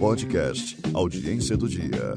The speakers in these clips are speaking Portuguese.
Podcast Audiência do Dia.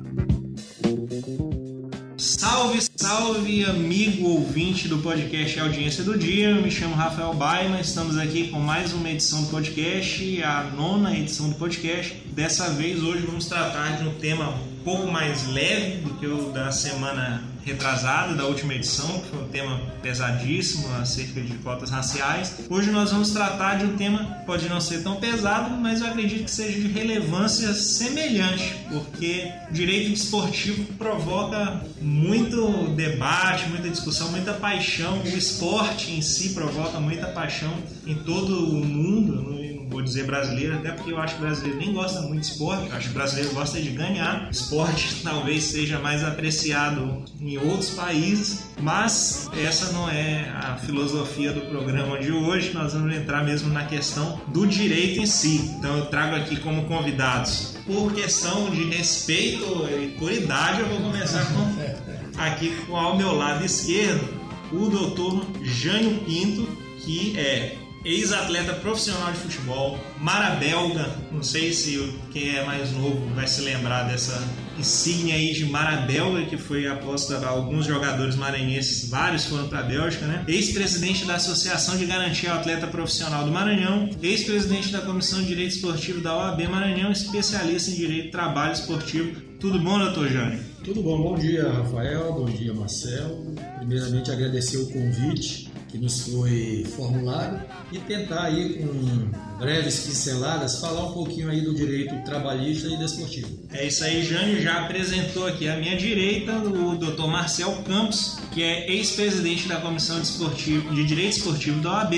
Salve, salve, amigo ouvinte do podcast Audiência do Dia. Eu me chamo Rafael Baima. Estamos aqui com mais uma edição do podcast, a nona edição do podcast. Dessa vez, hoje, vamos tratar de um tema um pouco mais leve do que o da semana retrasada, da última edição, que foi um tema pesadíssimo acerca de cotas raciais. Hoje nós vamos tratar de um tema que pode não ser tão pesado, mas eu acredito que seja de relevância semelhante, porque direito desportivo provoca muito debate, muita discussão, muita paixão. O esporte em si provoca muita paixão em todo o mundo, vou dizer brasileiro, até porque eu acho que o brasileiro nem gosta muito de esporte, eu acho que o brasileiro gosta de ganhar. Esporte talvez seja mais apreciado em outros países, mas essa não é a filosofia do programa de hoje. Nós vamos entrar mesmo na questão do direito em si. Então eu trago aqui como convidados, por questão de respeito e por idade, eu vou começar com aqui ao meu lado esquerdo o doutor Jânio Pinto, que é ex-atleta profissional de futebol, Mara Belga, não sei se quem é mais novo vai se lembrar dessa insígnia aí de Mara Belga, que foi aposta a alguns jogadores maranhenses, vários foram para a Bélgica, né? Ex-presidente da Associação de Garantia ao Atleta Profissional do Maranhão, ex-presidente da Comissão de Direito Esportivo da OAB Maranhão, especialista em Direito do Trabalho Esportivo. Tudo bom, doutor Jânio? Tudo bom, bom dia, Rafael, bom dia, Marcel. Primeiramente, agradecer o convite que nos foi formulado e tentar aí com breves pinceladas falar um pouquinho aí do direito trabalhista e desportivo. É isso aí, Jânio já apresentou aqui à minha direita o Dr. Marcel Campos, que é ex-presidente da Comissão de, Esportivo, de Direito Esportivo da OAB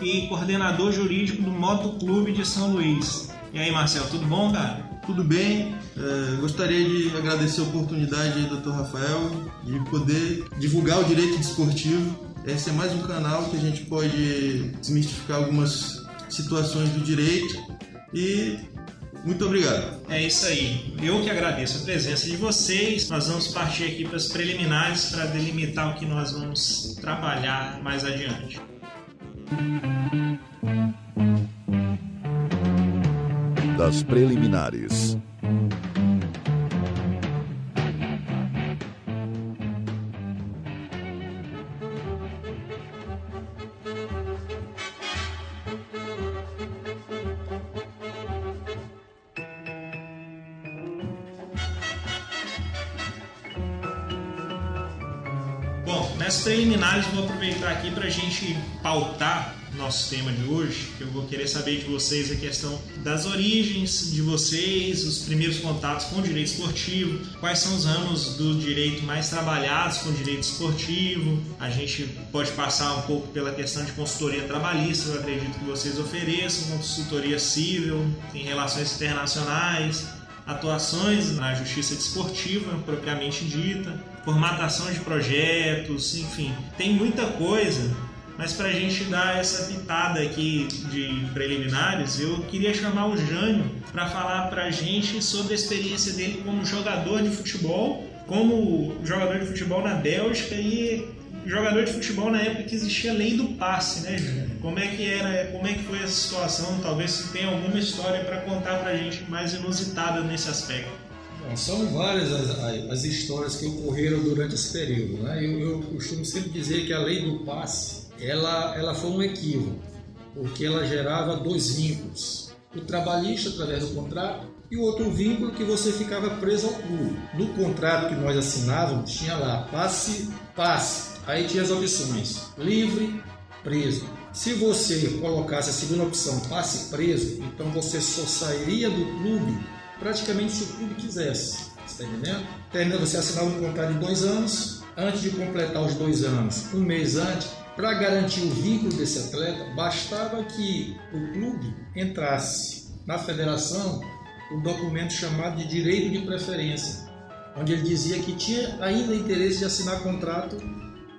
e coordenador jurídico do Moto Clube de São Luís. E aí, Marcel, tudo bom, cara? Tudo bem, é, gostaria de agradecer a oportunidade aí, Dr. Rafael, de poder divulgar o direito desportivo esse é mais um canal que a gente pode desmistificar algumas situações do direito e muito obrigado. É isso aí. Eu que agradeço a presença de vocês. Nós vamos partir aqui para as preliminares para delimitar o que nós vamos trabalhar mais adiante. Das preliminares. Nas preliminares, vou aproveitar aqui para a gente pautar nosso tema de hoje, eu vou querer saber de vocês a questão das origens de vocês, os primeiros contatos com o direito esportivo, quais são os ramos do direito mais trabalhados com o direito esportivo. A gente pode passar um pouco pela questão de consultoria trabalhista, eu acredito que vocês ofereçam, consultoria civil, em relações internacionais, atuações na justiça desportiva propriamente dita, formatação de projetos, enfim, tem muita coisa. Mas para a gente dar essa pitada aqui de preliminares, eu queria chamar o Jânio para falar para a gente sobre a experiência dele como jogador de futebol, como jogador de futebol na Bélgica e jogador de futebol na época que existia a lei do passe, né? Como é que era, como é que foi essa situação? Talvez se tenha alguma história para contar pra gente mais inusitada nesse aspecto. Bom, são várias as, as, histórias que ocorreram durante esse período, né? Eu, eu costumo sempre dizer que a lei do passe, ela, ela foi um equívoco, porque ela gerava dois vínculos. O trabalhista através do contrato e o outro vínculo que você ficava preso ao clube. No contrato que nós assinávamos tinha lá passe, passe, Aí tinha as opções: livre, preso. Se você colocasse a segunda opção, passe preso, então você só sairia do clube praticamente se o clube quisesse. Está entendendo? Você assinar um contrato de dois anos. Antes de completar os dois anos, um mês antes, para garantir o vínculo desse atleta, bastava que o clube entrasse na federação o documento chamado de direito de preferência, onde ele dizia que tinha ainda interesse de assinar contrato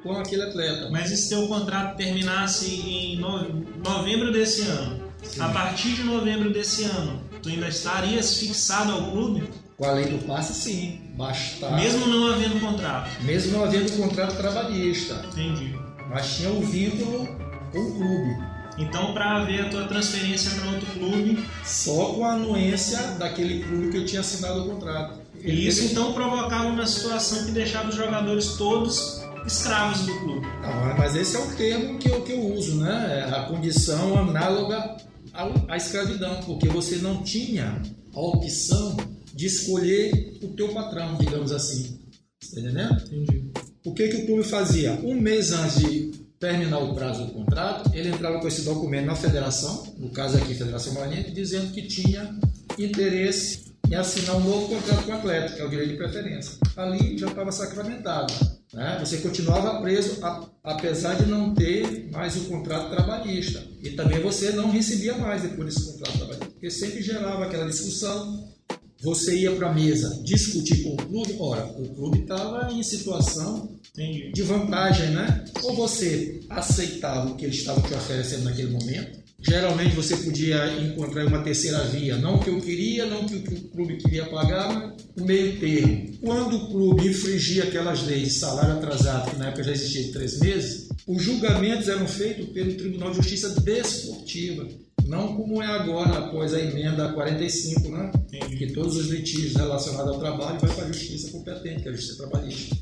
com aquele atleta. Mas e se teu contrato terminasse em novembro desse ano? Sim. A partir de novembro desse ano, tu ainda estarias fixado ao clube? Com a lei do passe, sim. Bastava. Mesmo não havendo contrato? Mesmo não havendo contrato trabalhista. Entendi. Mas tinha o vínculo com o clube. Então, para haver a tua transferência para outro clube. Só com a anuência daquele clube que eu tinha assinado o contrato. E isso então provocava uma situação que deixava os jogadores todos escravos do clube. Não, mas esse é o termo que eu, que eu uso, né? É a condição análoga à escravidão, porque você não tinha a opção de escolher o teu patrão, digamos assim. Está entendendo? Entendi. O que, que o clube fazia? Um mês antes de terminar o prazo do contrato, ele entrava com esse documento na federação, no caso aqui, Federação Maranhense, dizendo que tinha interesse em assinar um novo contrato com o atleta, que é o direito de preferência. Ali já estava sacramentado. Né? Você continuava preso, a, apesar de não ter mais o contrato trabalhista. E também você não recebia mais depois desse contrato trabalhista, porque sempre gerava aquela discussão. Você ia para a mesa discutir com o clube, ora, o clube estava em situação Entendi. de vantagem, né? Ou você aceitava o que eles estavam te oferecendo naquele momento. Geralmente você podia encontrar uma terceira via, não que eu queria, não que o clube queria pagar, mas o meio termo. Quando o clube infringia aquelas leis de salário atrasado, que na época já existia de três meses, os julgamentos eram feitos pelo Tribunal de Justiça Desportiva. Não como é agora, após a emenda 45, né? que todos os litígios relacionados ao trabalho vai para a justiça competente, que é a justiça trabalhista.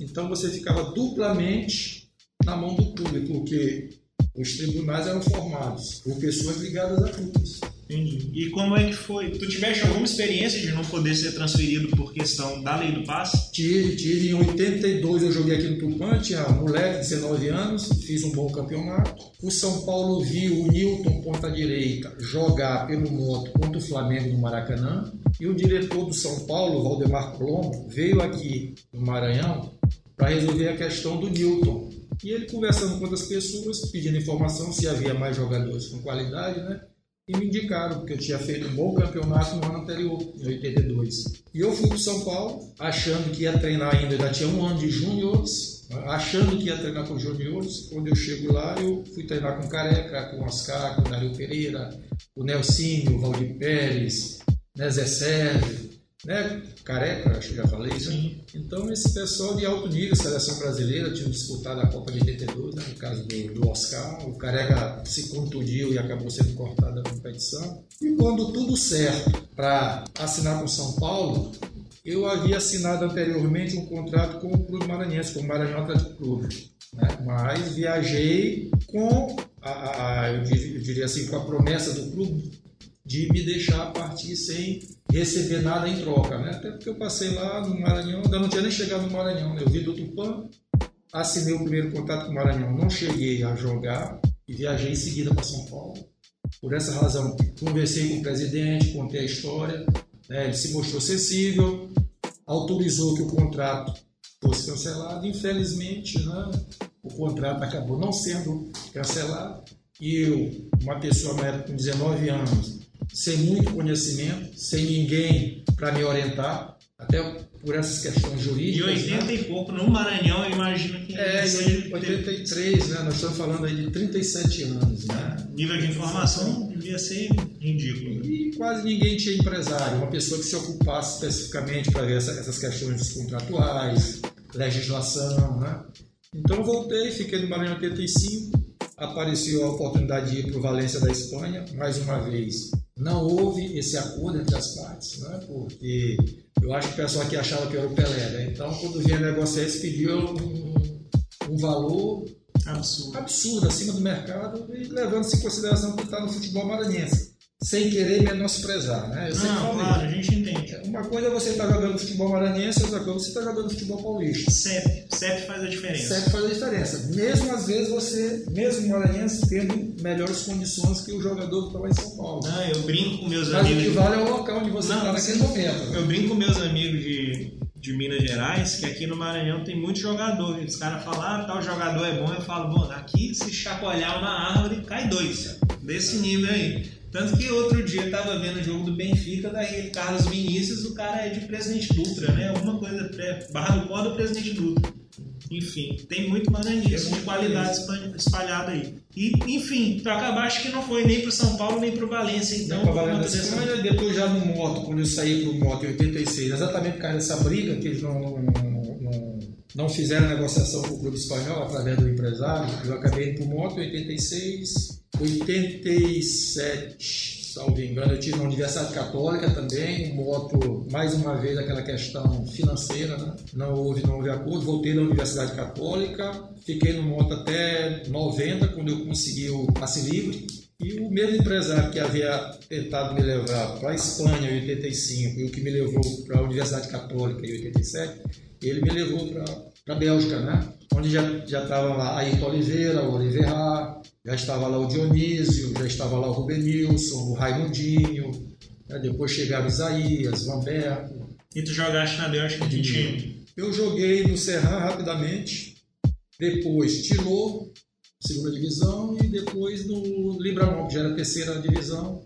Então você ficava duplamente na mão do clube, porque os tribunais eram formados por pessoas ligadas a clubes. Entendi. E como é que foi? Tu tiveste alguma experiência de não poder ser transferido por questão da lei do passe? Tive, tive. Em 82 eu joguei aqui no Tupã, tinha um moleque, 19 anos, fiz um bom campeonato. O São Paulo viu o Newton, ponta direita, jogar pelo moto contra o Flamengo no Maracanã. E o diretor do São Paulo, Valdemar Colombo, veio aqui no Maranhão para resolver a questão do Newton. E ele conversando com outras pessoas, pedindo informação se havia mais jogadores com qualidade, né? E me indicaram, porque eu tinha feito um bom campeonato no ano anterior, em 82. E eu fui para São Paulo, achando que ia treinar ainda, ainda tinha um ano de júniores, achando que ia treinar com júniores. Quando eu chego lá, eu fui treinar com Careca, com Oscar, com Dario Pereira, o Nelsinho, o Valdir Pérez, né, Sérgio, né? Careca, acho que já falei isso. Né? Então, esse pessoal de alto nível, seleção brasileira, tinha disputado a Copa de 82, né? no caso do, do, Oscar. O Careca se contundiu e acabou sendo cortado da competição. E quando tudo certo para assinar com São Paulo, eu havia assinado anteriormente um contrato com o Clube Maranhense, com o Maranhão Atlético Clube. Né? Mas viajei com, a, a, eu, diria, eu diria assim, com a promessa do clube de me deixar partir sem receber nada em troca, né? Até porque eu passei lá no Maranhão, ainda não tinha nem chegado no Maranhão, né? Eu vim do Tupã, assinei o primeiro contato com o Maranhão, não cheguei a jogar e viajei em seguida para São Paulo. Por essa razão, conversei com o presidente, contei a história, né? ele se mostrou sensível, autorizou que o contrato fosse cancelado. Infelizmente, né? o contrato acabou não sendo cancelado. E eu, uma pessoa na época com 19 anos, sem muito conhecimento, sem ninguém para me orientar, até por essas questões jurídicas. De 80 né? e pouco, no Maranhão, eu imagino que. É, em 83, né? Nós estamos falando aí de 37 anos. Né? Nível de informação devia ser ridículo. E quase ninguém tinha empresário, uma pessoa que se ocupasse especificamente para ver essa, essas questões contratuais, legislação, né? Então voltei, fiquei no Maranhão 85, apareceu a oportunidade de ir para o Valência da Espanha, mais uma vez não houve esse acordo entre as partes, né? porque eu acho que o pessoal aqui achava que era o Pelé. Né? Então, quando vinha negociar, eles pediam um, um valor absurdo. absurdo acima do mercado e levando-se em consideração que está no futebol maranhense sem querer menosprezar, né? Eu não, claro, a gente entende. Uma coisa é você estar tá jogando futebol maranhense, outra coisa é você está jogando futebol paulista. CEP, CEP faz a diferença. CEP faz a diferença. Mesmo às vezes você, mesmo maranhense, tendo melhores condições que o jogador que está lá em São Paulo. Não, eu brinco com meus Mas amigos. Mas o que vale é o local onde você está naquele momento. Eu brinco com meus amigos de, de Minas Gerais, que aqui no Maranhão tem muito jogador. Os caras falam, ah, tal jogador é bom. Eu falo, bom, aqui se chacoalhar uma árvore, cai dois. Desse nível aí. Tanto que outro dia eu tava vendo o jogo do Benfica, daí Carlos Vinícius, o cara é de Presidente Dutra, né? Alguma coisa, Barra do Pó do Presidente Dutra. Enfim, tem muito maranhense de qualidade espalhada aí. E, enfim, para acabar, acho que não foi nem para São Paulo nem para o Valência. Então, para Valência, dessa... depois já no moto, quando eu saí para o moto em 86, exatamente por causa dessa briga, que eles não, não, não, não fizeram negociação com o clube espanhol através do empresário, eu acabei indo para o moto em 86 87, salvo engano, eu tive na Universidade Católica também, moto, mais uma vez, aquela questão financeira, né? não houve, não houve acordo, voltei na Universidade Católica, fiquei no moto até 90, quando eu consegui o passe livre, e o mesmo empresário que havia tentado me levar para a Espanha em 85 e o que me levou para a Universidade Católica em 87, ele me levou para a Bélgica, né? onde já já estava lá Ayrton Oliveira, o Oliveira, já estava lá o Dionísio, já estava lá o Rubenilson, o Raimundinho, né? depois chegaram Isaías, Lamberto. E tu jogaste na Bélgica de time? Eu joguei no Serran rapidamente, depois Tilô, segunda divisão, e depois no Libramon, que já era terceira divisão.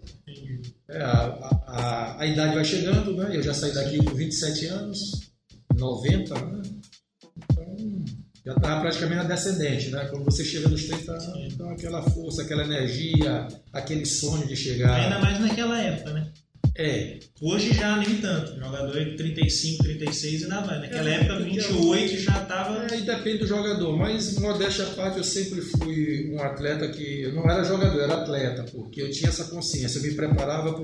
É, a, a, a, idade vai chegando, né? Eu já saí daqui com 27 anos, 90, né? Já estava praticamente na descendente, né? Quando você chega nos 30 anos, então aquela força, aquela energia, aquele sonho de chegar. Ainda mais naquela época, né? É. Hoje já nem tanto. Jogador de 35, 36 ainda vai. Naquela é, época, 28 já estava. É, e depende do jogador. Mas, modéstia à parte, eu sempre fui um atleta que. Eu não era jogador, era atleta, porque eu tinha essa consciência. Eu me preparava para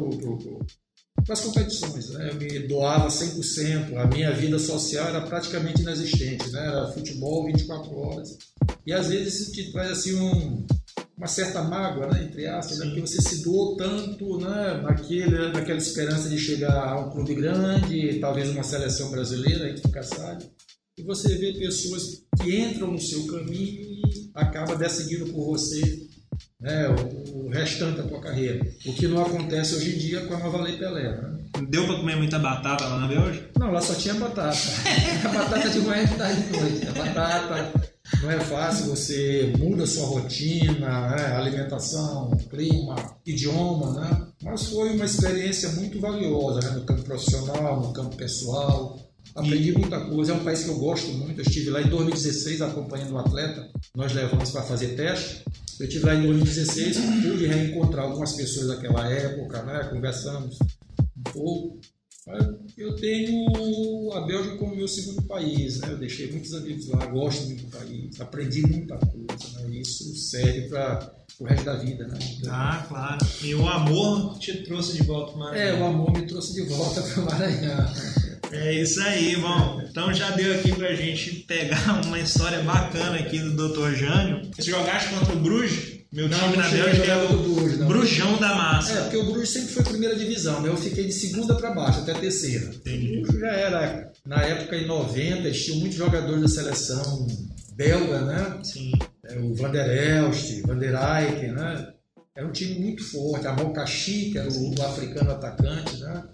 as competições. Né? Eu me doava 100%. A minha vida social era praticamente inexistente. Né? Era futebol 24 horas. E às vezes isso te traz assim um uma certa mágoa, né, entre aspas, né, porque você se doou tanto né, naquele, naquela esperança de chegar a um clube grande, talvez uma seleção brasileira, a gente nunca sabe. E você vê pessoas que entram no seu caminho e acabam decidindo por você né, o, restante da tua carreira. O que não acontece hoje em dia com a Nova Lei Pelé. Né? Deu para comer muita batata lá na Bélgica? Não, lá só tinha batata. a batata de manhã e tarde de noite. A batata, não é fácil, você muda sua rotina, né? alimentação, clima, idioma, né? Mas foi uma experiência muito valiosa né? no campo profissional, no campo pessoal. Aprendi muita coisa, é um país que eu gosto muito. Eu estive lá em 2016 acompanhando um atleta, nós levamos para fazer teste. Eu estive lá em 2016, pude reencontrar algumas pessoas daquela época, né? conversamos um pouco. Eu tenho a Bélgica como meu segundo país, né? Eu deixei muitos amigos lá, gosto muito do país, aprendi muita coisa, né? Isso serve para o resto da vida, né? Então, ah, claro. E o amor te trouxe de volta para o Maranhão. É, o amor me trouxe de volta para o Maranhão. É isso aí, bom. Então já deu aqui pra gente pegar uma história bacana aqui do Dr. Jânio. Você jogaste contra o Bruges? Meu não, time não na Bélgica é o Bruges, não. Brujão da Massa. É, porque o Bruges sempre foi primeira divisão, né? Eu fiquei de segunda para baixo, até terceira. Entendi. O já era, na época, em 90, tinha muitos jogadores da seleção belga, né? Sim. É, o Van der Elst, Van der Eyck, né? Era um time muito forte. A Mokashi, que era o, o africano atacante, né?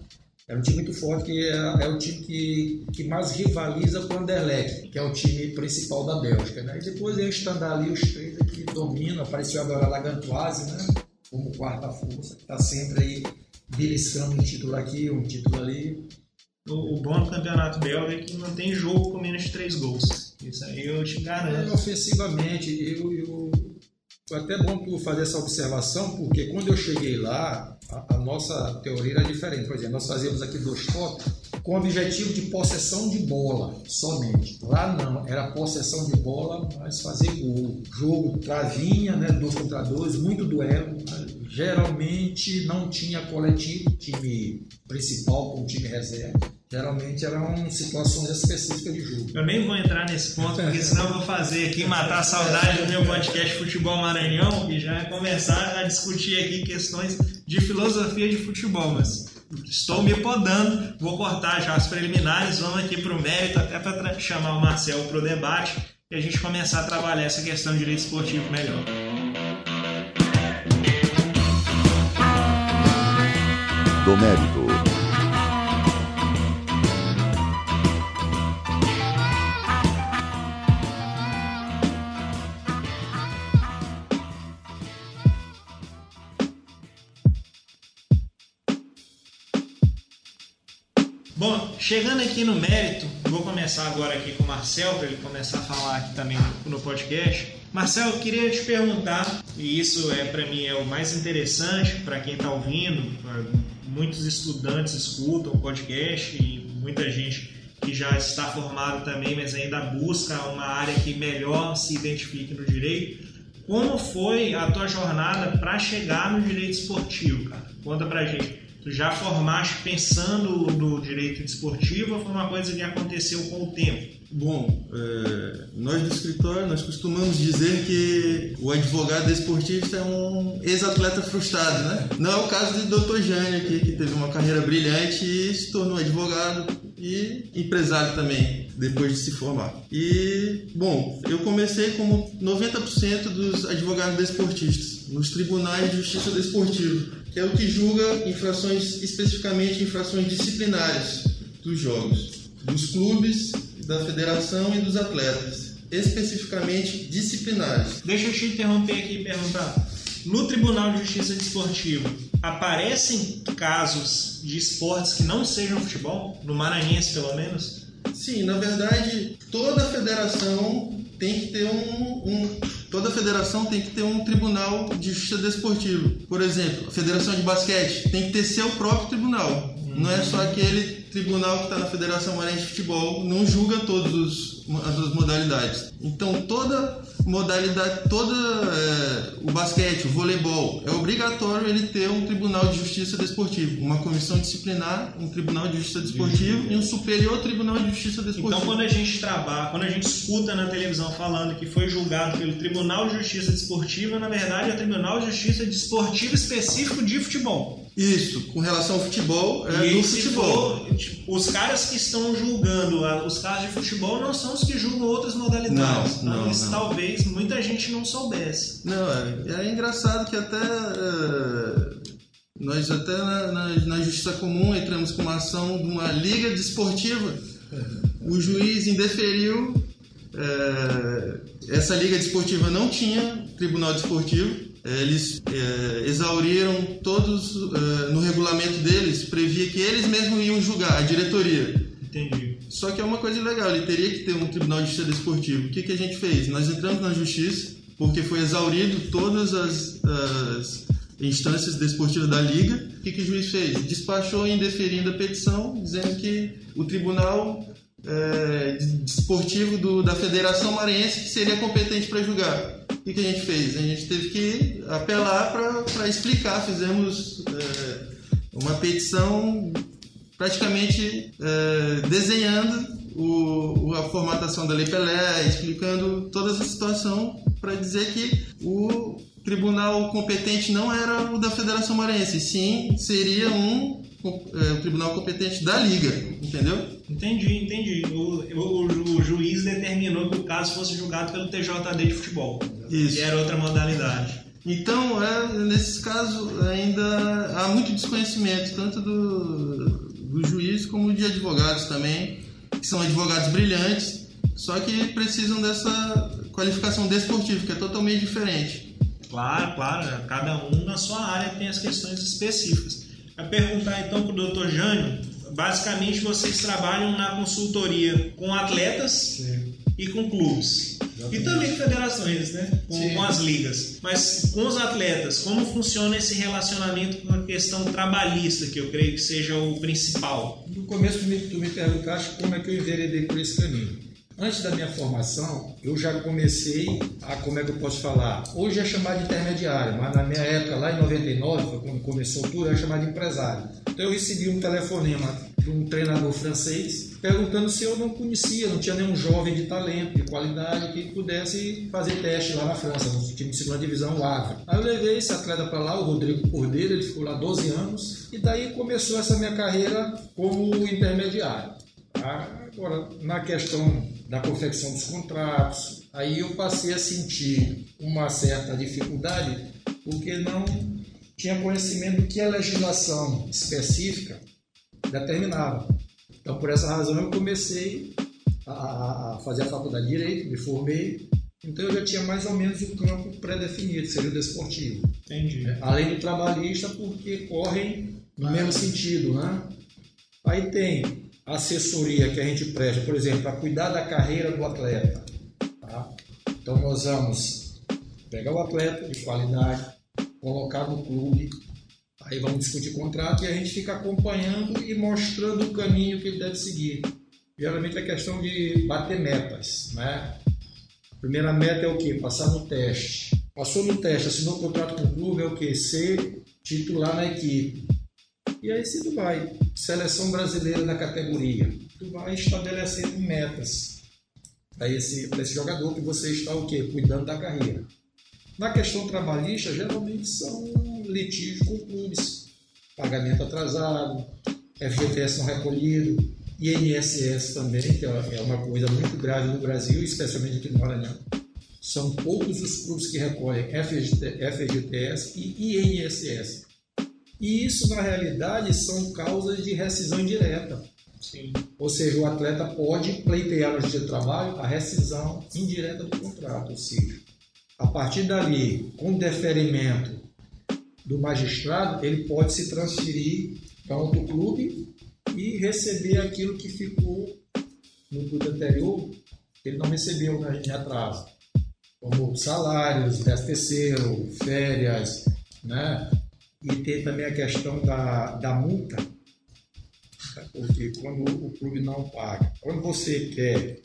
É um time muito forte, que é, é o time que, que mais rivaliza com o Anderlecht, que é o time principal da Bélgica. Né? E depois eles estão ali os três que dominam. Apareceu agora a Lagantoise, né? como quarta força, que está sempre aí beliscando um título aqui, um título ali. O, o bom do campeonato belga é que não tem jogo com menos de três gols. Isso aí eu te garanto. É, ofensivamente, eu, eu, foi até bom tu fazer essa observação, porque quando eu cheguei lá, a, nossa teoria era diferente. Por exemplo, nós fazíamos aqui dois toques com o objetivo de possessão de bola somente. Lá não, era possessão de bola, mas fazer gol. Jogo travinha, né, dois contra dois, muito duelo. Né? Geralmente não tinha coletivo, time principal com time reserva. Geralmente eram situações específicas de jogo. Eu nem vou entrar nesse ponto, porque senão eu vou fazer aqui, matar a saudade do meu podcast Futebol Maranhão e já começar a discutir aqui questões de filosofia de futebol, mas estou me podando, vou cortar já as preliminares, vamos aqui para o mérito, até para chamar o Marcel para o debate e a gente começar a trabalhar essa questão de direito esportivo melhor. Do mérito. Bom, chegando aqui no mérito, vou começar agora aqui com o Marcel, para ele começar a falar aqui também no podcast. Marcel, eu queria te perguntar, e isso é para mim é o mais interessante para quem está ouvindo, muitos estudantes escutam o podcast e muita gente que já está formado também, mas ainda busca uma área que melhor se identifique no direito. Como foi a tua jornada para chegar no direito esportivo, cara? Conta pra gente. Já formaste pensando no direito desportivo ou foi uma coisa que aconteceu com o tempo? Bom, é, nós do escritório, nós costumamos dizer que o advogado desportista é um ex-atleta frustrado, né? Não é o caso do Dr. Jânio aqui, que teve uma carreira brilhante e se tornou advogado e empresário também, depois de se formar. E, bom, eu comecei como 90% dos advogados desportistas, nos tribunais de justiça desportiva, que é o que julga infrações, especificamente infrações disciplinares dos jogos, dos clubes, da federação e dos atletas, especificamente disciplinares. Deixa eu te interromper aqui e perguntar. No Tribunal de Justiça Desportiva, aparecem casos de esportes que não sejam futebol? No Maranhense, pelo menos? Sim, na verdade, toda federação tem que ter um, um, toda federação tem que ter um tribunal de justiça desportiva. Por exemplo, a Federação de Basquete tem que ter seu próprio tribunal. Não é só aquele tribunal que está na Federação Maranhense de Futebol, não julga todas as modalidades. Então toda modalidade, toda é, o basquete, o voleibol, é obrigatório ele ter um tribunal de justiça desportivo, uma comissão disciplinar, um tribunal de justiça desportivo e um superior tribunal de justiça desportivo. Então quando a gente trabalha, quando a gente escuta na televisão falando que foi julgado pelo Tribunal de Justiça Desportiva, na verdade é o Tribunal de Justiça Desportiva específico de futebol. Isso, com relação ao futebol, é e do futebol. For, tipo, os caras que estão julgando os casos de futebol não são os que julgam outras modalidades. Não, não, Isso não. talvez muita gente não soubesse. Não, é, é engraçado que até é, nós até na, na, na, Justiça Comum entramos com uma ação de uma liga desportiva. O juiz indeferiu. É, essa liga desportiva não tinha tribunal desportivo eles é, exauriram todos é, no regulamento deles previa que eles mesmos iam julgar a diretoria entendi só que é uma coisa legal ele teria que ter um tribunal de justiça desportivo. O que que a gente fez? Nós entramos na justiça porque foi exaurido todas as, as instâncias desportivas da liga. O que que o juiz fez? Despachou indeferindo a petição dizendo que o tribunal é, desportivo do, da Federação Maranhense que seria competente para julgar. O que a gente fez? A gente teve que apelar para explicar, fizemos é, uma petição praticamente é, desenhando o, a formatação da Lei Pelé, explicando toda essa situação para dizer que o tribunal competente não era o da Federação Maranhense, sim seria um é, o tribunal competente da liga, entendeu? Entendi, entendi. O, o, o, juiz determinou que o caso fosse julgado pelo TJD de futebol, Isso. que era outra modalidade. Então, é, nesses casos, ainda há muito desconhecimento, tanto do, do juiz como de advogados também, que são advogados brilhantes, só que precisam dessa qualificação desportiva, que é totalmente diferente. Claro, claro, cada um na sua área tem as questões específicas. A perguntar então para o Dr. Jânio, basicamente vocês trabalham na consultoria com atletas Sim. E com clubes. E também federações, né? Com, com, as ligas. Mas com os atletas, como funciona esse relacionamento com a questão trabalhista, que eu creio que seja o principal? No começo tu me, tu me perguntaste como é que eu enveredei por esse caminho. Antes da minha formação, eu já comecei a, como é que eu posso falar? Hoje é chamado de intermediário, mas na minha época, lá em 99, quando começou tudo, era chamado de empresário. Então eu recebi um telefonema de um treinador francês perguntando se eu não conhecia, não tinha nenhum jovem de talento, de qualidade, que pudesse fazer teste lá na França, no time de segunda divisão, o Havre. Aí eu levei esse atleta para lá, o Rodrigo Cordeiro, ele ficou lá 12 anos, e daí começou essa minha carreira como intermediário. Agora, na questão da confecção dos contratos, aí eu passei a sentir uma certa dificuldade porque não tinha conhecimento do que a legislação específica determinava. Então, por essa razão, eu comecei a fazer a faculdade de Direito, me formei, então eu já tinha mais ou menos o campo pré-definido, seria o desportivo. Entendi. É, além do trabalhista, porque correm no mesmo sentido, né? Aí tem assessoria que a gente presta, por exemplo, para cuidar da carreira do atleta. Tá? Então nós vamos pegar o atleta de qualidade, colocar no clube, aí vamos discutir contrato e a gente fica acompanhando e mostrando o caminho que ele deve seguir. Geralmente é questão de bater metas, né? A primeira meta é o quê? Passar no teste. Passou no teste, assinou o contrato com o clube, é o que? Ser titular na equipe. E aí se tu vai, seleção brasileira na categoria, tu vai estabelecendo metas para esse, esse jogador que você está o quê? Cuidando da carreira. Na questão trabalhista, geralmente são litígios com clubes. Pagamento atrasado, FGTS não recolhido, INSS também, que é uma coisa muito grave no Brasil, especialmente aqui no Maranhão. São poucos os clubes que recolhem FGTS e INSS. E isso, na realidade, são causas de rescisão indireta. Sim. Ou seja, o atleta pode pleitear no dia de trabalho a rescisão indireta do contrato. Ou seja, a partir dali, com deferimento do magistrado, ele pode se transferir para outro clube e receber aquilo que ficou no clube anterior, que ele não recebeu em atraso, como salários, 10 terceiro, férias, né? E tem também a questão da, da multa, porque quando o clube não paga, quando você quer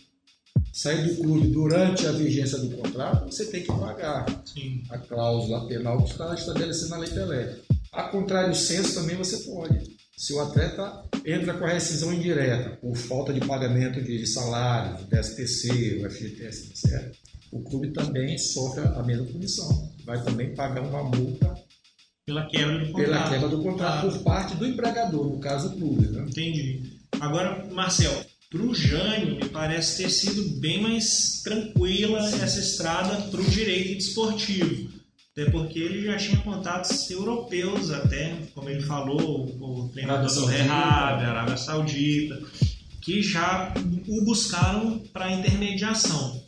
sair do clube durante a vigência do contrato, você tem que pagar Sim. a cláusula penal que está estabelecida na lei Pelé. A contrário senso também você pode. Se o atleta entra com a rescisão indireta por falta de pagamento de salário, de DSTC, FGTS, etc., o clube também sofre a mesma punição. Vai também pagar uma multa pela quebra do contrato. Pela quebra do contrato ah. por parte do empregador, no caso o clube. Né? Entendi. Agora, Marcel, para o Jânio, me parece ter sido bem mais tranquila Sim. essa estrada para o direito desportivo. Até porque ele já tinha contatos europeus até, como ele falou, o treinador do Rehab, Arábia Saudita, que já o buscaram para intermediação.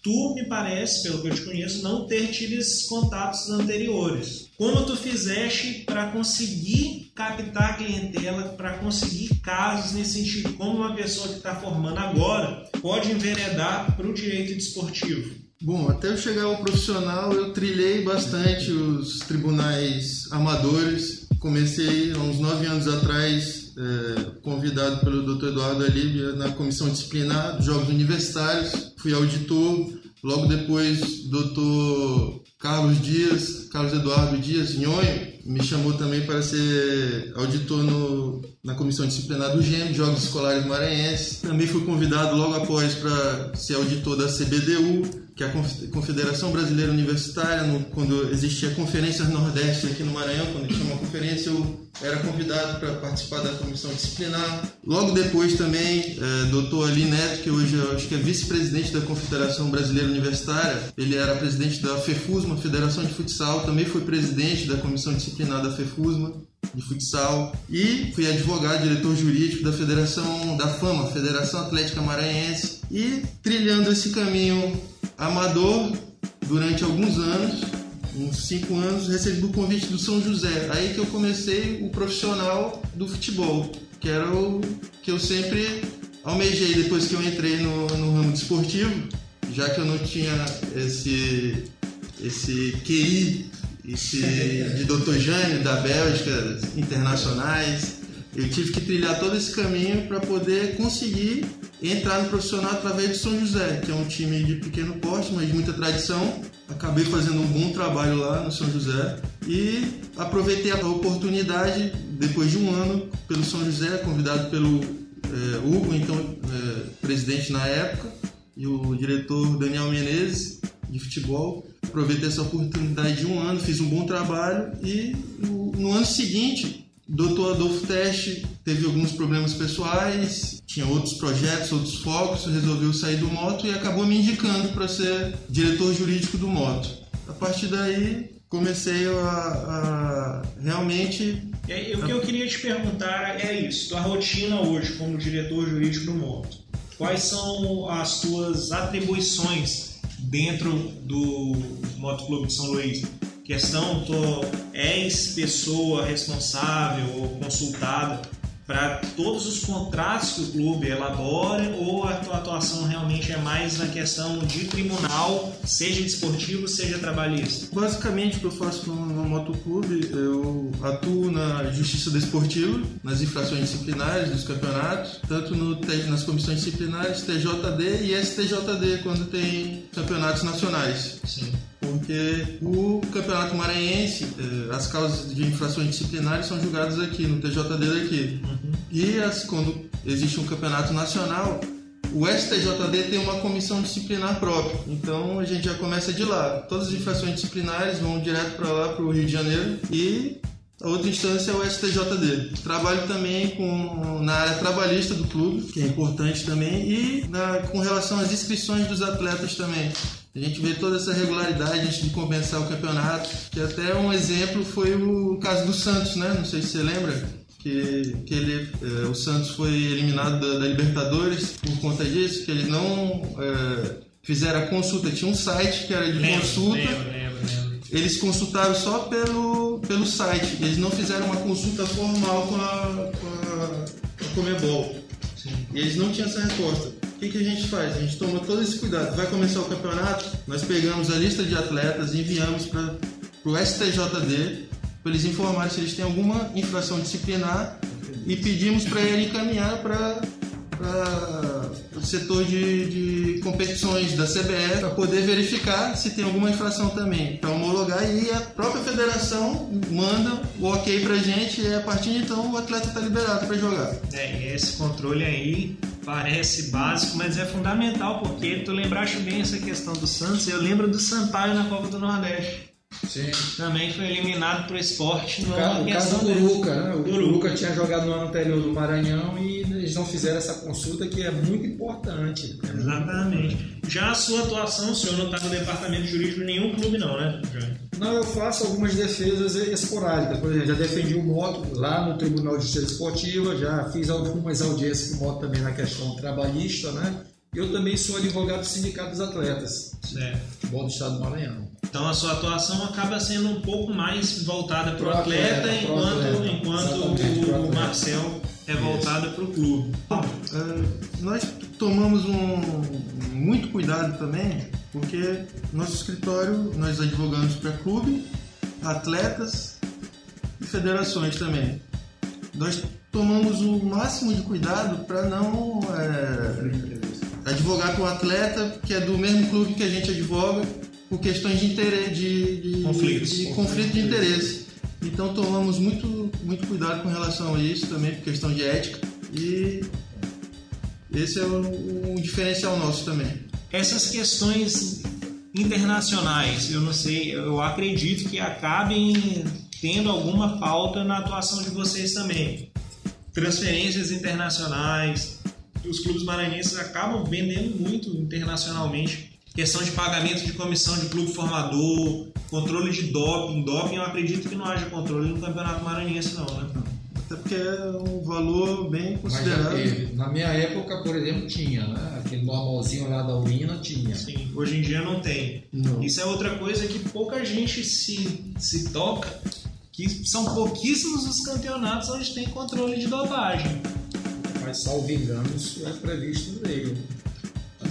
Tu, me parece, pelo que eu te conheço, não ter tido esses contatos anteriores. Como tu fizeste para conseguir captar clientela, para conseguir casos nesse sentido? Como uma pessoa que está formando agora pode enveredar para o direito desportivo? Bom, até eu chegar ao profissional, eu trilhei bastante os tribunais amadores. Comecei há uns nove anos atrás, é, convidado pelo Dr. Eduardo Alíbia na comissão disciplinar dos Jogos Universitários. Fui auditor. Logo depois, Dr. Carlos Dias, Carlos Eduardo Dias Nhonho, me chamou também para ser auditor no, na comissão disciplinar do GEM, Jogos Escolares Maranhenses. Também fui convidado logo após para ser auditor da CBDU, que a Confederação Brasileira Universitária, no, quando existia a Conferência Nordeste aqui no Maranhão, quando tinha uma conferência, eu era convidado para participar da comissão disciplinar. Logo depois também, é, doutor Ali Neto, que hoje acho que é vice-presidente da Confederação Brasileira Universitária, ele era presidente da FEFUSMA, Federação de Futsal, também foi presidente da comissão disciplinar da FEFUSMA de futsal e fui advogado, diretor jurídico da Federação da Fama, Federação Atlética Maranhense e trilhando esse caminho amador durante alguns anos, uns cinco anos, recebi o convite do São José. Aí que eu comecei o profissional do futebol, que era o que eu sempre almejei depois que eu entrei no, no ramo desportivo, já que eu não tinha esse, esse QI de Dr. Jânio, da Bélgica, internacionais. Eu tive que trilhar todo esse caminho para poder conseguir entrar no profissional através de São José, que é um time de pequeno porte, mas de muita tradição. Acabei fazendo um bom trabalho lá no São José e aproveitei a oportunidade, depois de um ano, pelo São José, convidado pelo é, Hugo, então é, presidente na época, e o diretor Daniel Menezes, de futebol. Aproveitei essa oportunidade de um ano, fiz um bom trabalho e no, no ano seguinte Doutor Adolfo Teste teve alguns problemas pessoais, tinha outros projetos, outros focos, resolveu sair do moto e acabou me indicando para ser diretor jurídico do moto. A partir daí comecei a, a realmente. O que eu queria te perguntar é isso: tua rotina hoje como diretor jurídico do moto. Quais são as tuas atribuições dentro do Motoclube de São Luís? questão, tu és pessoa responsável ou consultada para todos os contratos que o clube elabora ou a tua atuação realmente é mais na questão de tribunal, seja desportivo, seja trabalhista? Basicamente o que eu faço no, no motoclube, eu atuo na justiça desportiva, nas infrações disciplinares dos campeonatos, tanto no, nas comissões disciplinares, TJD e STJD, quando tem campeonatos nacionais. Sim porque o Campeonato Maranhense, eh, as causas de infrações disciplinares são julgadas aqui, no TJD daqui. E as, quando existe um campeonato nacional, o STJD tem uma comissão disciplinar própria. Então a gente já começa de lá. Todas as infrações disciplinares vão direto para lá, para o Rio de Janeiro. E a outra instância é o STJD. Trabalho também com, na área trabalhista do clube, que é importante também, e na, com relação às inscrições dos atletas também. A gente vê toda essa regularidade antes de começar o campeonato, que até um exemplo foi o caso do Santos, né? Não sei se você lembra, que, que ele, eh, o Santos foi eliminado da, da Libertadores por conta disso, que eles não eh, fizeram a consulta. Tinha um site que era de Lembro, consulta, lembro, lembro, lembro. Eles consultaram só pelo, pelo site, eles não fizeram uma consulta formal com a, com a, com a Comebol. Sim. E eles não tinham essa resposta. O que, que a gente faz? A gente toma todo esse cuidado. Vai começar o campeonato, nós pegamos a lista de atletas, enviamos para o STJD, para eles informarem se eles têm alguma infração disciplinar e pedimos para ele encaminhar para setor de, de competições da CBF para poder verificar se tem alguma infração também, para homologar e a própria federação manda o ok para gente e a partir de então o atleta está liberado para jogar. É, esse controle aí parece básico, mas é fundamental, porque tu lembraste bem essa questão do Santos, eu lembro do Sampaio na Copa do Nordeste. Sim. Também foi eliminado esporte O numa caso, o caso questão do. Luca, né? O Luca tinha jogado no ano anterior do Maranhão e eles não fizeram essa consulta que é muito importante. Exatamente. Já a sua atuação, o senhor não está no departamento jurídico de nenhum clube, não, né? Não, eu faço algumas defesas esporádicas. Por exemplo, já defendi o Moto lá no Tribunal de Justiça Esportiva, já fiz algumas audiências com o Moto também na questão trabalhista, né? Eu também sou advogado do Sindicato dos Atletas, Certo. futebol do Estado do Maranhão. Então a sua atuação acaba sendo um pouco mais voltada para o atleta, atleta, enquanto, atleta. enquanto o. Marcel é voltado para o clube. É, nós tomamos um muito cuidado também, porque nosso escritório nós advogamos para clube, atletas e federações também. Nós tomamos o máximo de cuidado para não é, advogar com o atleta que é do mesmo clube que a gente advoga por questões de interesse, de, de, Conflitos. de conflito de interesse. Então tomamos muito, muito cuidado com relação a isso também, por questão de ética. E esse é o, o diferencial nosso também. Essas questões internacionais, eu não sei, eu acredito que acabem tendo alguma falta na atuação de vocês também. Transferências internacionais, os clubes maranhenses acabam vendendo muito internacionalmente. Questão de pagamento de comissão de clube formador, controle de doping. Doping eu acredito que não haja controle no campeonato maranhense não, né? Até porque é um valor bem teve. Na minha época, por exemplo, tinha, né? Aquele normalzinho lá da urina tinha. Sim, hoje em dia não tem. Não. Isso é outra coisa que pouca gente se, se toca, que são pouquíssimos os campeonatos onde tem controle de dopagem. Mas, salvo engano, isso é previsto nele.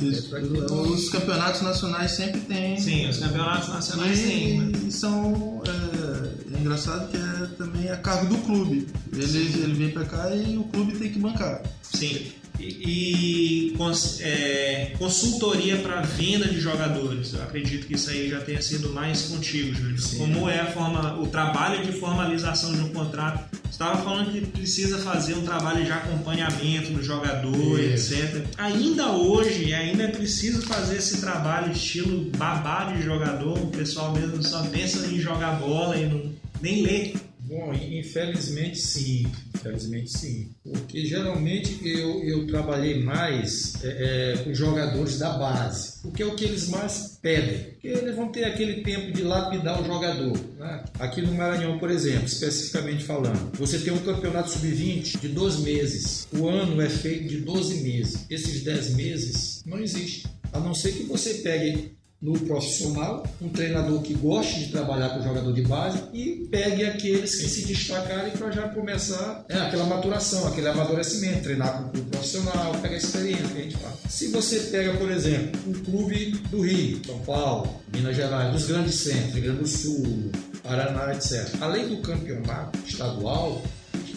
Isso. Não- Os campeonatos nacionais sempre têm. Sim, os campeonatos nacionais têm. E, né? e são. É, é engraçado que é também a cargo do clube. Ele, ele vem pra cá e o clube tem que bancar. Sim. E, e cons- é, consultoria para venda de jogadores. Eu acredito que isso aí já tenha sido mais contigo, Júlio. Sim. Como é a forma, o trabalho de formalização de um contrato? Você estava falando que precisa fazer um trabalho de acompanhamento do jogador, Isso. etc. Ainda hoje, ainda é preciso fazer esse trabalho estilo babá de jogador. O pessoal mesmo só pensa em jogar bola e não, nem lê. Bom, infelizmente sim, infelizmente sim. Porque geralmente eu, eu trabalhei mais é, é, com jogadores da base, porque é o que eles mais pedem. Porque eles vão ter aquele tempo de lapidar o jogador. né? Aqui no Maranhão, por exemplo, especificamente falando, você tem um campeonato sub-20 de 12 meses. O ano é feito de 12 meses. Esses 10 meses não existem. A não ser que você pegue no profissional, um treinador que goste de trabalhar com jogador de base e pegue aqueles que se destacarem para já começar é, aquela maturação, aquele amadurecimento, treinar com o clube profissional, pegar experiência que a gente fala. Se você pega, por exemplo, um clube do Rio, São Paulo, Minas Gerais, dos grandes centros, Rio Grande do Sul, Paraná, etc. Além do campeonato estadual,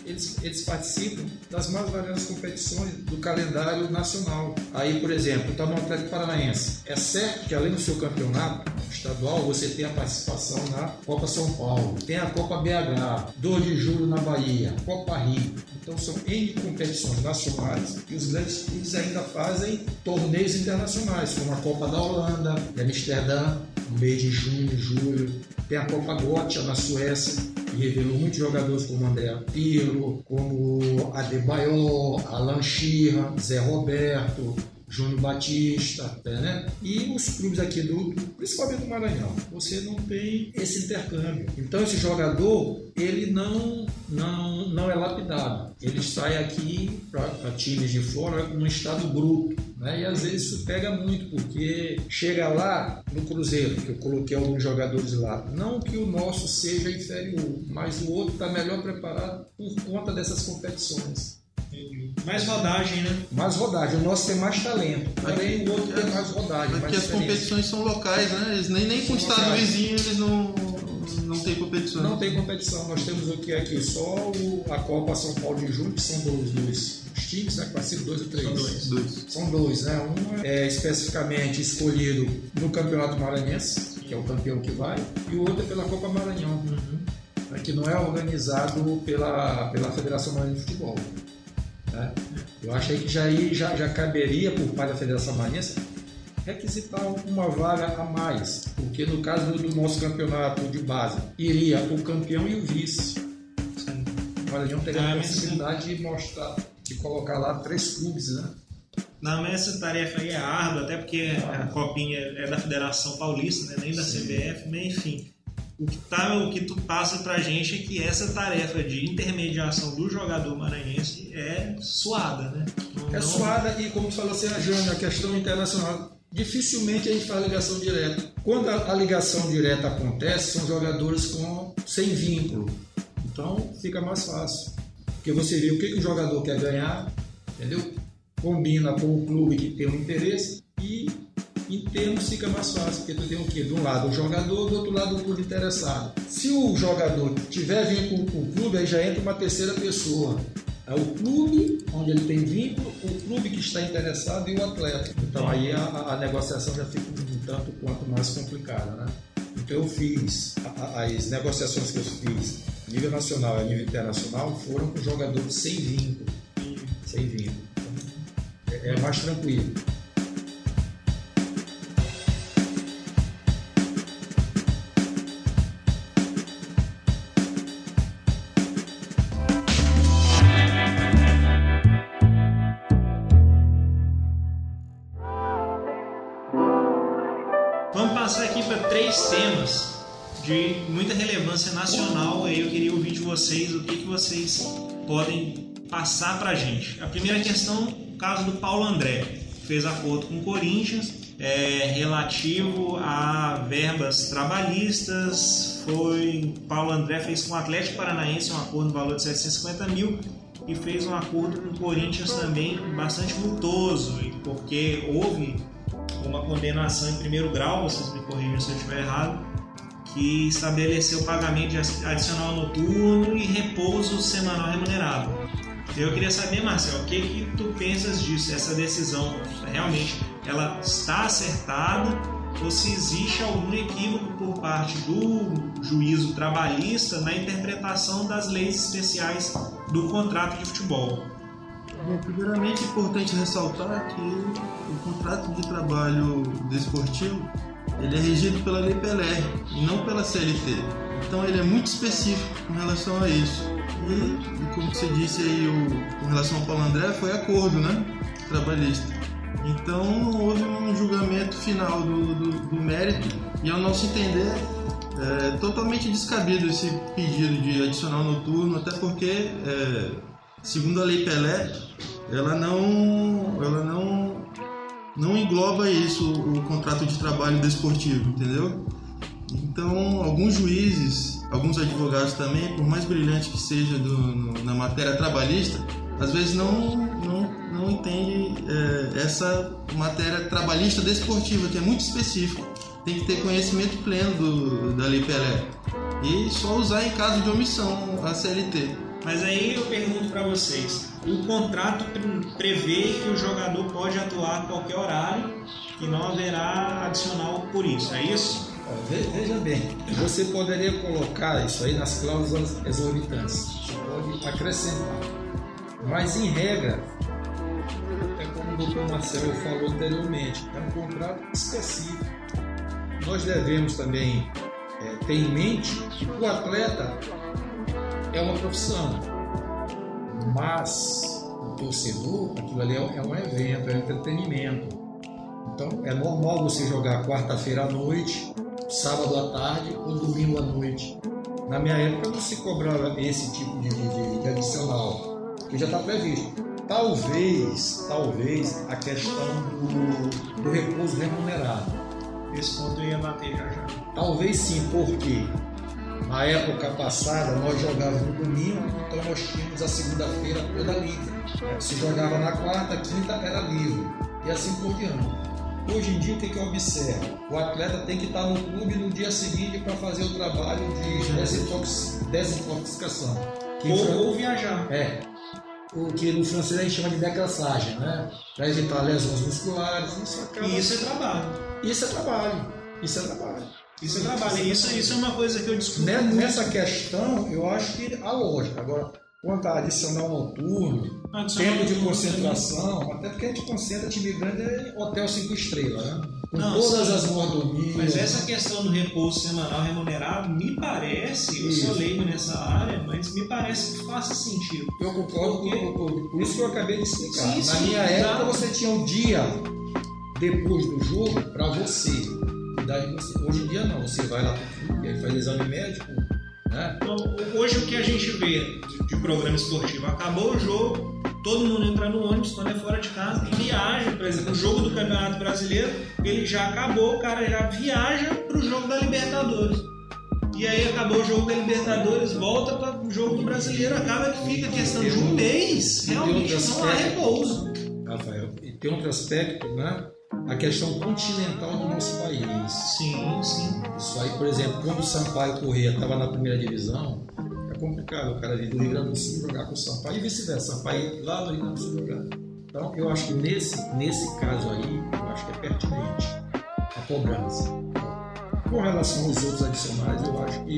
eles, eles participam das mais variadas competições do calendário nacional. Aí, por exemplo, está no Atlético Paranaense. É certo que além do seu campeonato estadual, você tem a participação na Copa São Paulo, tem a Copa BH, 2 de julho na Bahia, Copa Rio. Então são N competições nacionais e os grandes clubes ainda fazem torneios internacionais, como a Copa da Holanda, de Amsterdã, no mês de junho, julho. Tem a Copa Gotia na Suécia, que revelou muitos jogadores como André Pirlo, como Adebayor, Alan Shearer, Zé Roberto, Júnior Batista, né? E os clubes aqui do, principalmente do Maranhão, você não tem esse intercâmbio. Então esse jogador, ele não não não é lapidado. Ele sai aqui para times de fora no estado bruto, né? E às vezes isso pega muito porque chega lá no Cruzeiro, que eu coloquei alguns jogadores lá, não que o nosso seja inferior, mas o outro está melhor preparado por conta dessas competições. Mais rodagem, né? Mais rodagem. O nosso tem mais talento. Porém, o outro tem mais rodagem. Aqui as competições são locais, né? Eles nem, nem com o estado locais. vizinho eles não, não tem competição. Não tem competição. Nós temos o que aqui? Só o, a Copa São Paulo de Junho, que são dois, dois os times, né? Participa dois ou três? São dois. dois. São dois, né? Um é especificamente escolhido no Campeonato Maranhense, que é o campeão que vai, e o outro é pela Copa Maranhão. Uhum. Que não é organizado pela, pela Federação Maranhense de Futebol. Né? Eu achei que já, já, já caberia, por parte da Federação Maranhense, requisitar uma vaga a mais, porque no caso do nosso campeonato de base, iria o campeão e o vice. O Maranhão teria ah, a possibilidade de mostrar, de colocar lá três clubes, né? Não, mas essa tarefa aí é árdua, até porque a copinha é da Federação Paulista, né? nem da CBF, mas enfim o que, tá, o que tu passa pra gente é que essa tarefa de intermediação do jogador maranhense é suada, né? Não, é suada e, como falou assim, a a questão internacional. Dificilmente a gente faz ligação direta. Quando a, a ligação direta acontece, são jogadores com, sem vínculo. Então fica mais fácil. Porque você vê o que, que o jogador quer ganhar, entendeu? Combina com o clube que tem um interesse e em termos fica mais fácil, porque tu tem o quê? De um lado o jogador, do outro lado o clube interessado. Se o jogador tiver vínculo com o clube, aí já entra uma terceira pessoa. É o clube onde ele tem vínculo, o clube que está interessado e o atleta. Então aí a, a negociação já fica um tanto quanto mais complicada, né? Então eu fiz, as negociações que eu fiz nível nacional e nível internacional foram com jogadores sem vínculo. Sem vínculo. é, é mais tranquilo. De muita relevância nacional. Aí eu queria ouvir de vocês o que, que vocês podem passar para a gente. A primeira questão, o caso do Paulo André, fez acordo com o Corinthians é, relativo a verbas trabalhistas. Foi Paulo André fez com o Atlético Paranaense um acordo no valor de 750 mil e fez um acordo com o Corinthians também bastante multoso, porque houve uma condenação em primeiro grau, vocês me corrigem se eu estiver errado, que estabeleceu o pagamento de adicional noturno e repouso semanal remunerado. Eu queria saber, Marcelo, o que, que tu pensas disso? Essa decisão realmente ela está acertada ou se existe algum equívoco por parte do juízo trabalhista na interpretação das leis especiais do contrato de futebol? Bom, primeiramente é importante ressaltar que o contrato de trabalho desportivo ele é regido pela Lei Pelé e não pela CLT. Então ele é muito específico com relação a isso. E, como você disse aí, o, com relação ao Paulo André, foi acordo, né? Trabalhista. Então houve um julgamento final do, do, do mérito e ao nosso entender é totalmente descabido esse pedido de adicional noturno, até porque, é, segundo a Lei Pelé, ela não, ela não não engloba isso o contrato de trabalho desportivo, entendeu? Então, alguns juízes, alguns advogados também, por mais brilhante que seja do, no, na matéria trabalhista, às vezes não, não, não entende é, essa matéria trabalhista desportiva, que é muito específica. Tem que ter conhecimento pleno do, da Lei Pelé. E só usar em caso de omissão a CLT. Mas aí eu pergunto para vocês: o contrato prevê que o jogador pode atuar a qualquer horário e não haverá adicional por isso, é isso? Veja bem, você poderia colocar isso aí nas cláusulas exorbitantes. Você pode acrescentar. Mas em regra, é como o doutor Marcelo falou anteriormente, é um contrato específico. Nós devemos também é, ter em mente que o atleta é uma profissão, mas o torcedor, aquilo ali é, é um evento, é um entretenimento. Então é normal você jogar quarta-feira à noite, sábado à tarde ou domingo à noite. Na minha época não se cobrava esse tipo de, de, de adicional, que já está previsto. Talvez, talvez a questão do, do repouso remunerado. Esse ponto eu ia bater já já. Talvez sim, porque na época passada nós jogávamos no domingo, então nós tínhamos a segunda-feira toda livre. Se jogava na quarta, quinta era livre. E assim por diante. Hoje em dia, o que, que eu observo? O atleta tem que estar no clube no dia seguinte para fazer o trabalho de desintox... desintoxicação. Ou, ou, viajar. É. O que no francês a gente chama de decrassagem, né? Para evitar lesões musculares. Isso acaba... E isso é trabalho. Isso é trabalho. Isso é trabalho. Isso é trabalho. Isso, isso é uma coisa que eu discuto. Nessa questão, eu acho que há lógica. Agora, quanto a adicional noturno, adicional tempo de concentração, até porque a gente concentra time grande é hotel 5 estrelas, né? Com Não, todas sim, as mordomias. Mas essa questão do repouso semanal remunerado, me parece, eu isso. sou leigo nessa área, mas me parece que faça sentido. Eu concordo porque... com por isso que eu acabei de explicar. Sim, Na sim, minha época você tinha um dia depois do jogo para você. Hoje em dia não, você vai lá clube, aí faz exame médico, né? Então, hoje o que a gente vê de, de, programa esportivo, acabou o jogo, todo mundo entra no ônibus quando é fora de casa e viaja, por exemplo, o jogo do Campeonato Brasileiro, ele já acabou, o cara já viaja para o jogo da Libertadores. E aí acabou o jogo da Libertadores, volta para o jogo do Brasileiro, acaba que fica questão de um mês, realmente não há repouso. Rafael, e tem outro aspecto, né? A questão continental do nosso país. Sim, sim. Isso aí, por exemplo, quando o Sampaio Corrêa estava na primeira divisão, é complicado o cara vir do Rio Grande do Sul jogar com o Sampaio e vice-versa, Sampaio lá do Rio Grande do Sul jogar. Então, eu acho que nesse, nesse caso aí, eu acho que é pertinente a cobrança. Com relação aos outros adicionais, eu acho que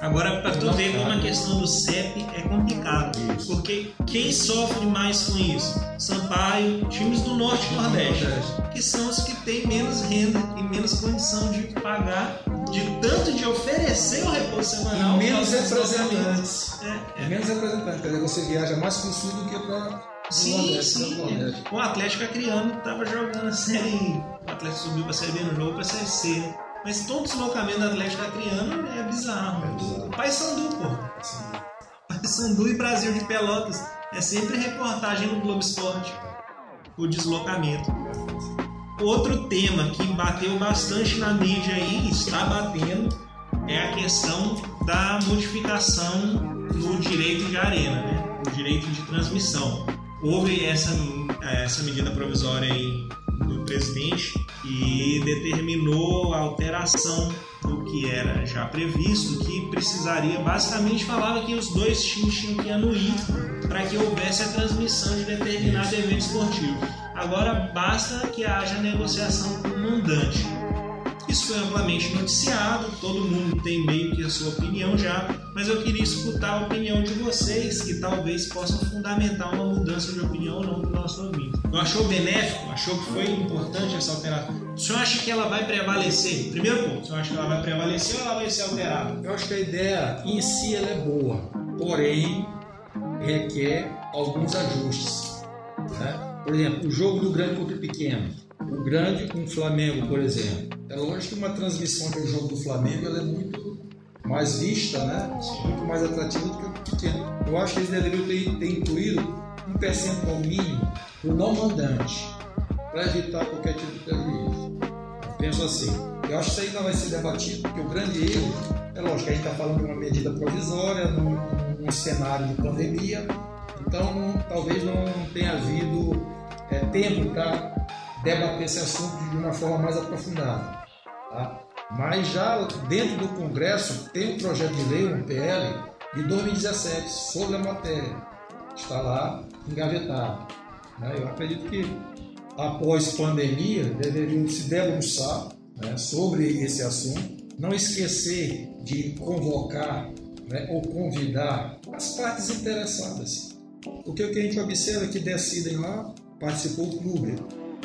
Agora, para tu ver como a questão do CEP é complicado, isso. porque quem sofre mais com isso? Sampaio, times do Norte e Nordeste, que são os que têm menos renda e menos condição de pagar, de tanto de oferecer o repouso semanal. E menos representantes. É, é. Menos representantes, quer dizer, você viaja mais para o sul do que para Sim, Nordeste, sim. O Atlético Acreano estava jogando a série. O Atlético subiu para a série B no jogo para a série C. Mas todo deslocamento do Atlético Acreano é bizarro. É bizarro. Paysandu, pô. Paysandu e Brasil de Pelotas. É sempre reportagem no Globo Esporte. O deslocamento. Outro tema que bateu bastante na mídia aí, está batendo, é a questão da modificação no direito de arena, né? O direito de transmissão. Houve essa, essa medida provisória aí do presidente e determinou a alteração do que era já previsto, que precisaria, basicamente falava que os dois times tinham que anuir para que houvesse a transmissão de determinado evento esportivo. Agora basta que haja negociação com o mandante. Isso foi amplamente noticiado, todo mundo tem meio que a sua opinião já, mas eu queria escutar a opinião de vocês que talvez possam fundamentar uma mudança de opinião ou não do nosso ouvinte. Não achou benéfico? Achou que foi importante essa alteração? O senhor acha que ela vai prevalecer? Primeiro ponto, o senhor acha que ela vai prevalecer ou ela vai ser alterada? Eu acho que a ideia em si ela é boa, porém requer alguns ajustes. Né? Por exemplo, o jogo do grande contra o pequeno o grande com o Flamengo, por exemplo. É lógico que uma transmissão do jogo do Flamengo ela é muito mais vista, né? muito mais atrativa do que o pequeno. Eu acho que eles deveriam ter, ter incluído um percentual mínimo o não mandante para evitar qualquer tipo de prejuízo. Eu penso assim. Eu acho que isso ainda vai ser debatido, porque o grande erro, é lógico que a gente está falando de uma medida provisória, num, num cenário de pandemia, então talvez não tenha havido é, tempo para debater esse assunto de uma forma mais aprofundada. Tá? Mas já dentro do Congresso tem um projeto de lei, um PL, de 2017 sobre a matéria. Está lá engavetado. Né? Eu acredito que após pandemia deveriam se debruçar né, sobre esse assunto, não esquecer de convocar né, ou convidar as partes interessadas. Porque o que a gente observa é que decidem lá, participou o clube,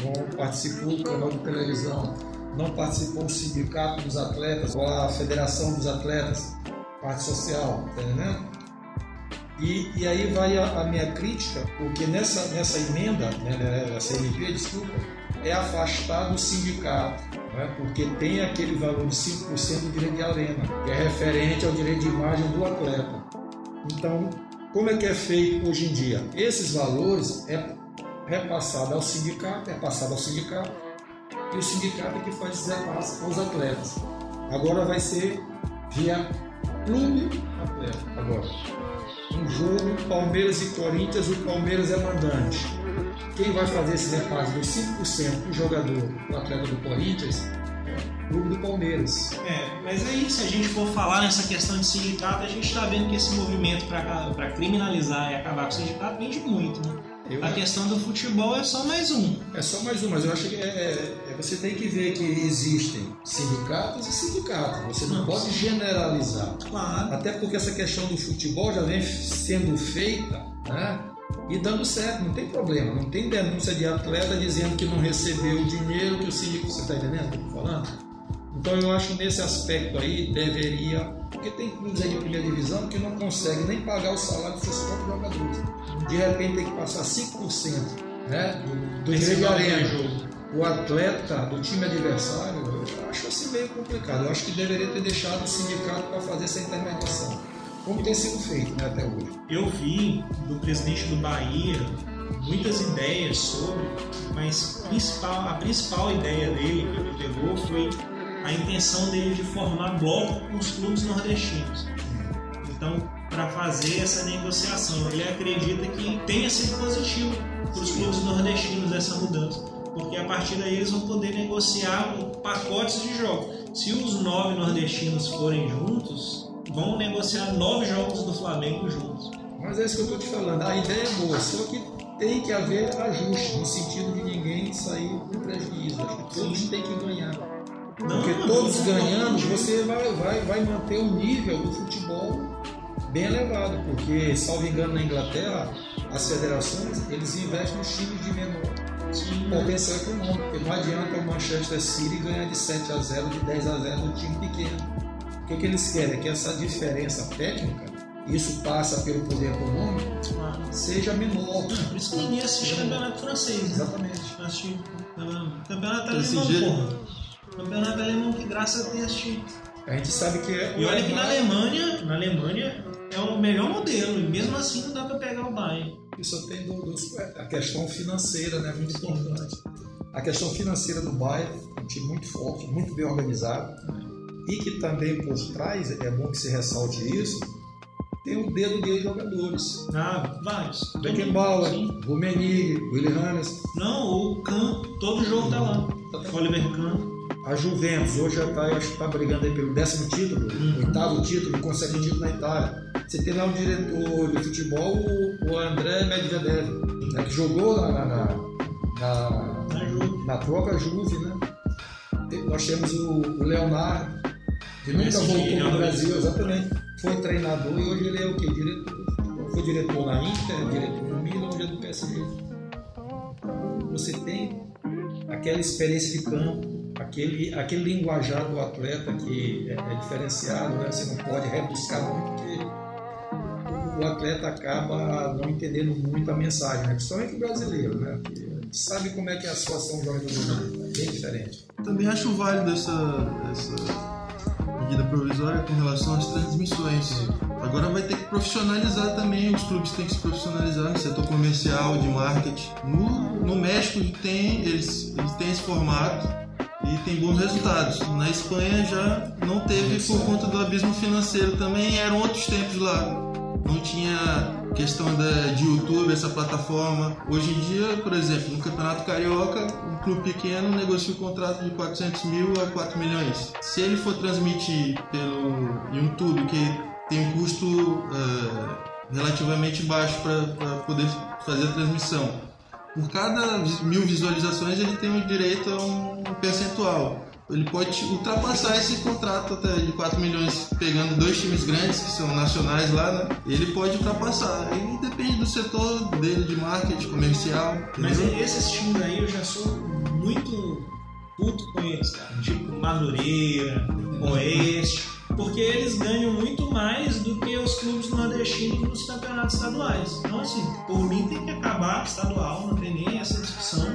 não participou o canal de televisão, não participou o sindicato dos atletas ou a federação dos atletas, parte social, entendendo? E, e aí vai a, a, minha crítica, porque nessa, nessa emenda, né, né nessa MP, desculpa, é afastar do sindicato, né, porque tem aquele valor de 5% do direito de arena, que é referente ao direito de imagem do atleta. Então, como é que é feito hoje em dia? Esses valores é repassado ao sindicato, é passado ao sindicato, e o sindicato é que faz esse repasse aos atletas. Agora vai ser via clube atleta. Agora, um jogo Palmeiras e Corinthians, o Palmeiras é mandante. Quem vai fazer esse repasse dos 5% do jogador, do atleta do Corinthians, é o clube do Palmeiras. É, mas aí se a gente for falar nessa questão de sindicato, a gente está vendo que esse movimento para criminalizar e acabar com o sindicato vende muito, né? Eu... A questão do futebol é só mais um. É só mais um, mas eu acho que é, é, é você tem que ver que existem sindicatos e sindicatos. Você não, não pode generalizar. Claro. Até porque essa questão do futebol já vem sendo feita, né? E dando certo, não tem problema, não tem denúncia de atleta dizendo que não recebeu o dinheiro que o sindicato. Você está entendendo o que eu estou falando? Então eu acho nesse aspecto aí deveria. Porque tem clubes aí de primeira divisão que não conseguem nem pagar o salário dos seus próprios jogadores. De repente tem que passar 5% né, do, do direito de arena. O atleta do time adversário, eu acho assim meio complicado. Eu acho que deveria ter deixado o sindicato para fazer essa intermediação. Como tem sido feito né, até hoje. Eu vi do presidente do Bahia muitas ideias sobre, mas principal, a principal ideia dele que ele pegou foi a intenção dele de formar bloco com os clubes nordestinos. Então, para fazer essa negociação, ele acredita que tenha sido positivo para os clubes nordestinos essa mudança, porque a partir daí eles vão poder negociar pacotes de jogos. Se os nove nordestinos forem juntos, vão negociar nove jogos do Flamengo juntos. Mas é isso que eu estou te falando. A ideia é boa, só que tem que haver ajuste, no sentido de ninguém sair com prejuízo. Acho que todos têm que ganhar. Porque todos ganhando, você vai, vai, vai manter o nível do futebol bem elevado. Porque, salvo engano, na Inglaterra, as federações eles investem nos times de menor Sim, potencial econômico. Porque não adianta o Manchester City ganhar de 7 a 0, de 10 a 0 no time pequeno. O que, que eles querem? É que essa diferença técnica isso passa pelo poder econômico, ah. seja menor. Por isso que ninguém assiste campeonato francês. Né? Exatamente. Assistir campeonato alemão, porra. Campeonato alemão que graças a Deus tinha. A gente sabe que é. E olha que na Alemanha, na Alemanha é o melhor modelo, e mesmo assim não dá para pegar o Bayern. Isso tem do, do, a questão financeira, né? Muito importante. A questão financeira do Bayern é um time muito forte, muito bem organizado. E que também por trás, é bom que se ressalte isso, tem o dedo de jogadores. Ah, vários. Beckenbauer, Rummenigge, Willy Hannes. Não, o Kahn, todo jogo tá lá. Tá Oliver Kahn. A Juventus hoje já está, está brigando aí pelo décimo título, uhum. oitavo título, consegue título na Itália. Você tem lá o diretor de futebol, o André Medvedev, né, que jogou na, na, na, na, na própria Juve, né? Nós temos o, o Leonardo, que nunca Esse voltou para o Brasil, exatamente. Foi treinador e hoje ele é o quê? Diretor. Foi diretor na Inter, diretor no Milan, hoje é do PSG. Você tem aquela experiência de campo, aquele, aquele linguajar do atleta que é, é diferenciado, né? você não pode rebuscar muito, porque o atleta acaba não entendendo muito a mensagem, né? principalmente o brasileiro, né? sabe como é que é a situação do jogador, é bem diferente. Também acho válido essa, essa medida provisória com relação às transmissões. Agora vai ter que profissionalizar também, os clubes têm que se profissionalizar no setor comercial, de marketing. No, no México tem, eles, eles têm esse formato, e tem bons resultados. Na Espanha já não teve por conta do abismo financeiro também, eram outros tempos lá. Não tinha questão da, de YouTube, essa plataforma. Hoje em dia, por exemplo, no Campeonato Carioca, um clube pequeno negocia um contrato de 400 mil a 4 milhões. Se ele for transmitir pelo YouTube, que tem um custo é, relativamente baixo para poder fazer a transmissão. Por cada mil visualizações ele tem o direito a um percentual. Ele pode ultrapassar esse contrato até de 4 milhões, pegando dois times grandes que são nacionais lá, né? Ele pode ultrapassar. Aí depende do setor dele de marketing comercial. Mas entendeu? esses times aí eu já sou muito puto com eles, cara. Tipo Madureira, Oeste. Porque eles ganham muito mais do que os clubes nordestinos nos campeonatos estaduais. Então, assim, por mim tem que acabar estadual, não tem nem essa discussão.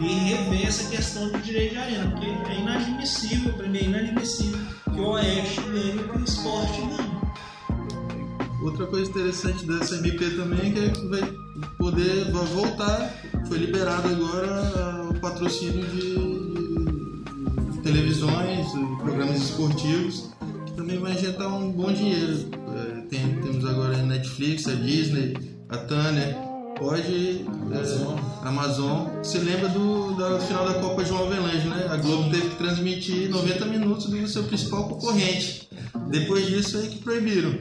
E rever essa questão de direito de arena. Porque é inadmissível, para mim é inadmissível que o Oeste ganhe que o esporte ganha. Outra coisa interessante dessa MP também é que vai poder voltar, foi liberado agora o patrocínio de, televisões, programas esportivos, também vai injetar um bom dinheiro. É, tem- temos agora a Netflix, a Disney, a Turner, pode. Amazon. É, Amazon. Você lembra do, da final da Copa João Avelange, né? A Globo teve que transmitir 90 minutos do seu principal concorrente. Depois disso aí que proibiram.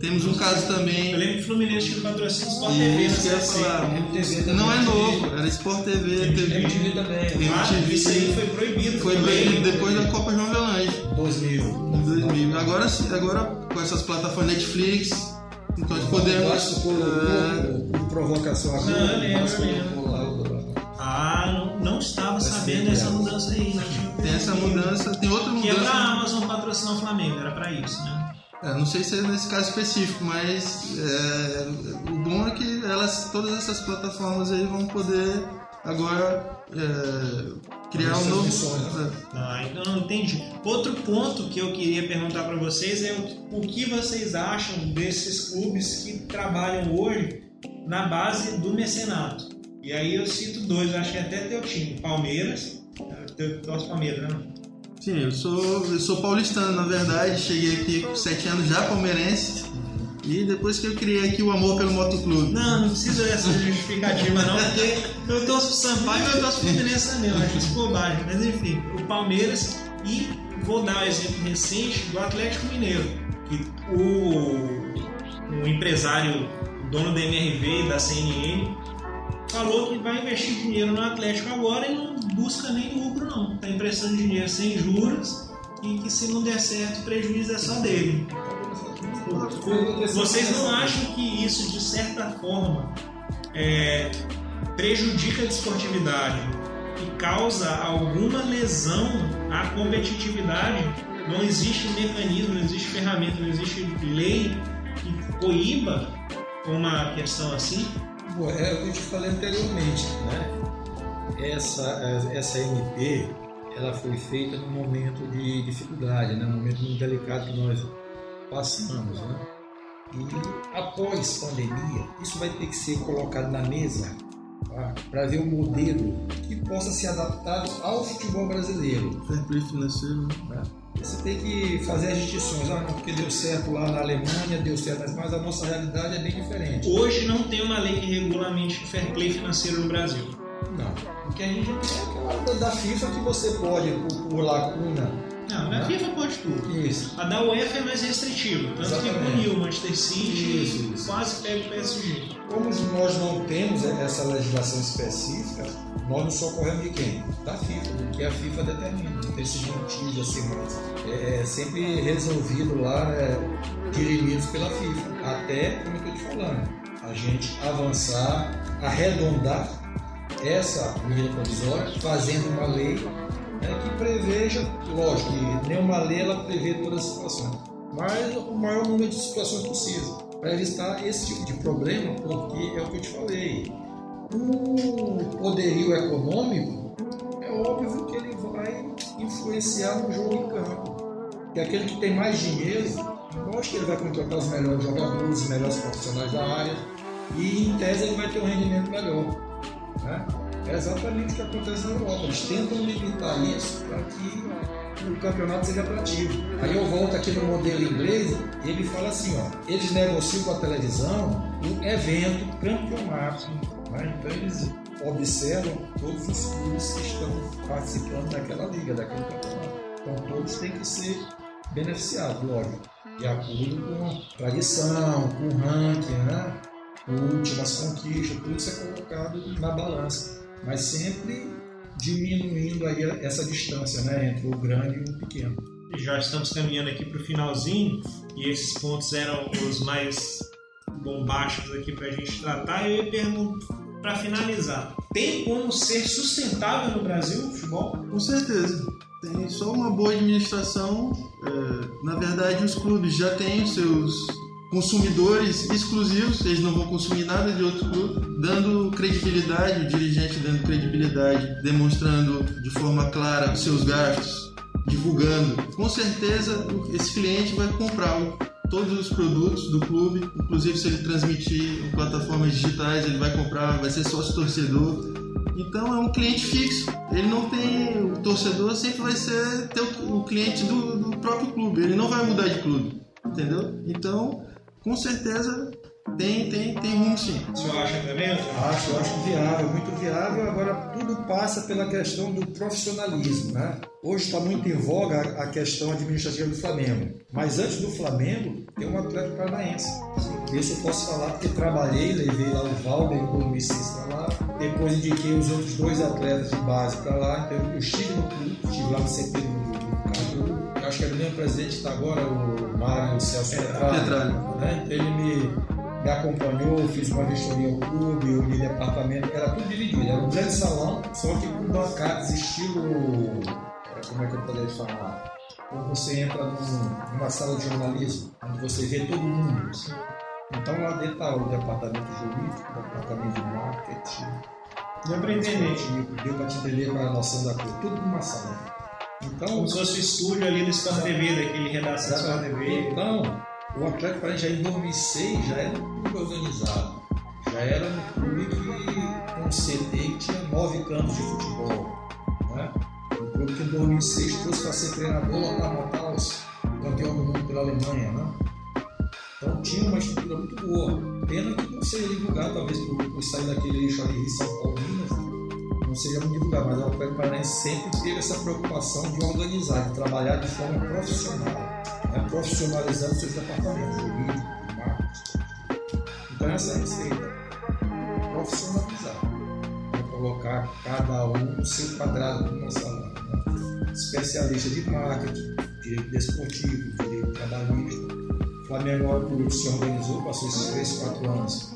Temos um caso também. Eu lembro que o Fluminense tinha patrocínio Sport TV Isso que eu ia falar. MTV. Não é novo, era Sport TV, TV. MTV também. Tem- Ah, MTV. isso aí foi proibido. Foi também. proibido depois da Copa João Avelange, 2000. em 2000. Agora, sim, agora com essas plataformas Netflix, então podemos. Por provocação a Não, eu lembro, eu lembro. Ah, não, não estava Vai sabendo dessa mudança aí. Não tinha Tem essa mudança, tem outra Que é pra mudança. Amazon patrocinar o Flamengo, era pra isso, né? É, não sei se é nesse caso específico, mas é, o bom é que elas, todas essas plataformas aí vão poder agora é, criar um novo. Transmissões, né? Ah, então não entendi. Outro ponto que eu queria perguntar pra vocês é o, o que vocês acham desses clubes que trabalham hoje na base do mecenato. E aí eu cito dois, acho que é até teu time, Palmeiras. Teu, torce Palmeiras, né? Sim, eu sou, eu sou paulistano, na verdade. Cheguei aqui com 7 anos já palmeirense. E depois que eu criei aqui o amor pelo motoclube. Não, não precisa dessa justificativa não, porque eu torço pro Sampaio e eu torço pro Fluminense também, eu acho isso bobagem. Mas enfim, o Palmeiras e vou dar um exemplo recente do Atlético Mineiro, que o, o empresário, dono da MRV e da CNN, falou que vai investir dinheiro no Atlético agora e não busca nem lucro não. Está emprestando dinheiro sem juros e que se não der certo o prejuízo é só dele. Vocês não acham que isso, de certa forma, é, prejudica a desportividade e causa alguma lesão à competitividade? Não existe mecanismo, não existe ferramenta, não existe lei que coíba uma questão assim? Bom, é o que eu te falei anteriormente, né? Essa, essa MP, ela foi feita num momento de dificuldade, né? Um momento muito delicado que nós passamos, né? E após pandemia, isso vai ter que ser colocado na mesa tá? para ver um modelo que possa ser adaptado ao futebol brasileiro. Fair play financeiro. né? Você tem que fazer as distinções, ah, não, porque deu certo lá na Alemanha, deu certo, mas a nossa realidade é bem diferente. Hoje não tem uma lei que regulamente o fair play financeiro no Brasil. Não, porque a gente tem aquela da- da FIFA que você pode, por, por lacuna, Não, na FIFA pode tudo. isso. A da UEFA é mais restritiva, tanto que puniu o Manchester City Isso, isso. quase pega o PSG. Como nós não temos essa legislação específica, nós nos socorremos de quem? Da FIFA, do que a FIFA determina. Então, esses motivos assim, mais, é, é sempre resolvido lá, é, dirimidos pela FIFA. Até, como eu estou te falando, a gente avançar, arredondar essa medida provisória, fazendo uma lei né, que preveja, lógico, que nenhuma lei ela prevê todas as situações, mas o maior número de situações possível, para evitar esse tipo de problema, porque é o que eu te falei. O poderio econômico é óbvio que ele vai influenciar no jogo em campo. E aquele que tem mais dinheiro, lógico que ele vai contratar os melhores jogadores, os melhores profissionais da área, e em tese ele vai ter um rendimento melhor. Né? É exatamente o que acontece na Europa. Eles tentam limitar isso para que o campeonato seja atrativo. Aí eu volto aqui no modelo inglês, ele fala assim, ó, eles negociam com a televisão o evento, campeonato. Né? Então eles observam todos os clubes que estão participando daquela liga, daquele campeonato. Então todos têm que ser beneficiados, lógico. de acordo com a tradição, com o ranking, né? últimas conquistas, tudo isso é colocado na balança, mas sempre diminuindo aí essa distância né, entre o grande e o pequeno. Já estamos caminhando aqui para o finalzinho e esses pontos eram os mais bombásticos aqui para a gente tratar. Eu pergunto, para finalizar, tem como ser sustentável no Brasil o futebol? Com certeza. Tem só uma boa administração. É, na verdade, os clubes já têm os seus consumidores exclusivos, eles não vão consumir nada de outro clube, dando credibilidade, o dirigente dando credibilidade, demonstrando de forma clara os seus gastos, divulgando. Com certeza, esse cliente vai comprar todos os produtos do clube, inclusive se ele transmitir em plataformas digitais, ele vai comprar, vai ser sócio torcedor. Então é um cliente fixo. Ele não tem. O torcedor sempre vai ser o cliente do, do próprio clube. Ele não vai mudar de clube. Entendeu? Então com certeza tem, tem, tem rumo sim. O senhor acha também? Acho, eu acho viável, muito viável. Agora, tudo passa pela questão do profissionalismo, né? Hoje está muito em voga a questão administrativa do Flamengo. Mas antes do Flamengo, tem um Atlético Paranaense. Isso eu posso falar porque trabalhei, levei lá o Valber em 2006 para lá. Depois indiquei os outros dois atletas de base para lá. Então, eu estive no clube, estive lá no CP do acho que era o mesmo presidente que está agora, o Mário Celso Petralho. Né? Ele me, me acompanhou, fiz uma vistoria ao clube, o departamento, era tudo dividido. Era um grande salão, só que com bancadas estilo. Como é que eu poderia falar? Quando você entra num, numa sala de jornalismo, onde você vê todo mundo. Assim. Então lá dentro está o departamento jurídico, o departamento de marketing. Deu para entender. Deu para te entender qual é a noção da coisa. Tudo numa sala. Então, Como se fosse o estúdio ali do Sport TV, daquele redação Sport TV. Então, o Atlético Paranaense já em 2006 já era um clube organizado. Já era um clube que, com um que tinha nove campos de futebol. Né? Um clube que em 2006 trouxe para ser treinador Lothar Matthaus, campeão do mundo pela Alemanha. Né? Então tinha uma estrutura muito boa. Pena que não seria divulgado, talvez por, por sair daquele eixo ali São Paulo, Minas, seja muito divulgado, mas a Atlético Paranaense sempre teve essa preocupação de organizar, de trabalhar de forma profissional, né? profissionalizando seus departamentos, jurídico, marketing. Então essa é receita, profissionalizar, né? colocar cada um no seu quadrado de uma sala. Né? Especialista de marketing, direito desportivo, direito trabalhista. O Flamengo se organizou, passou esses 3, 4 anos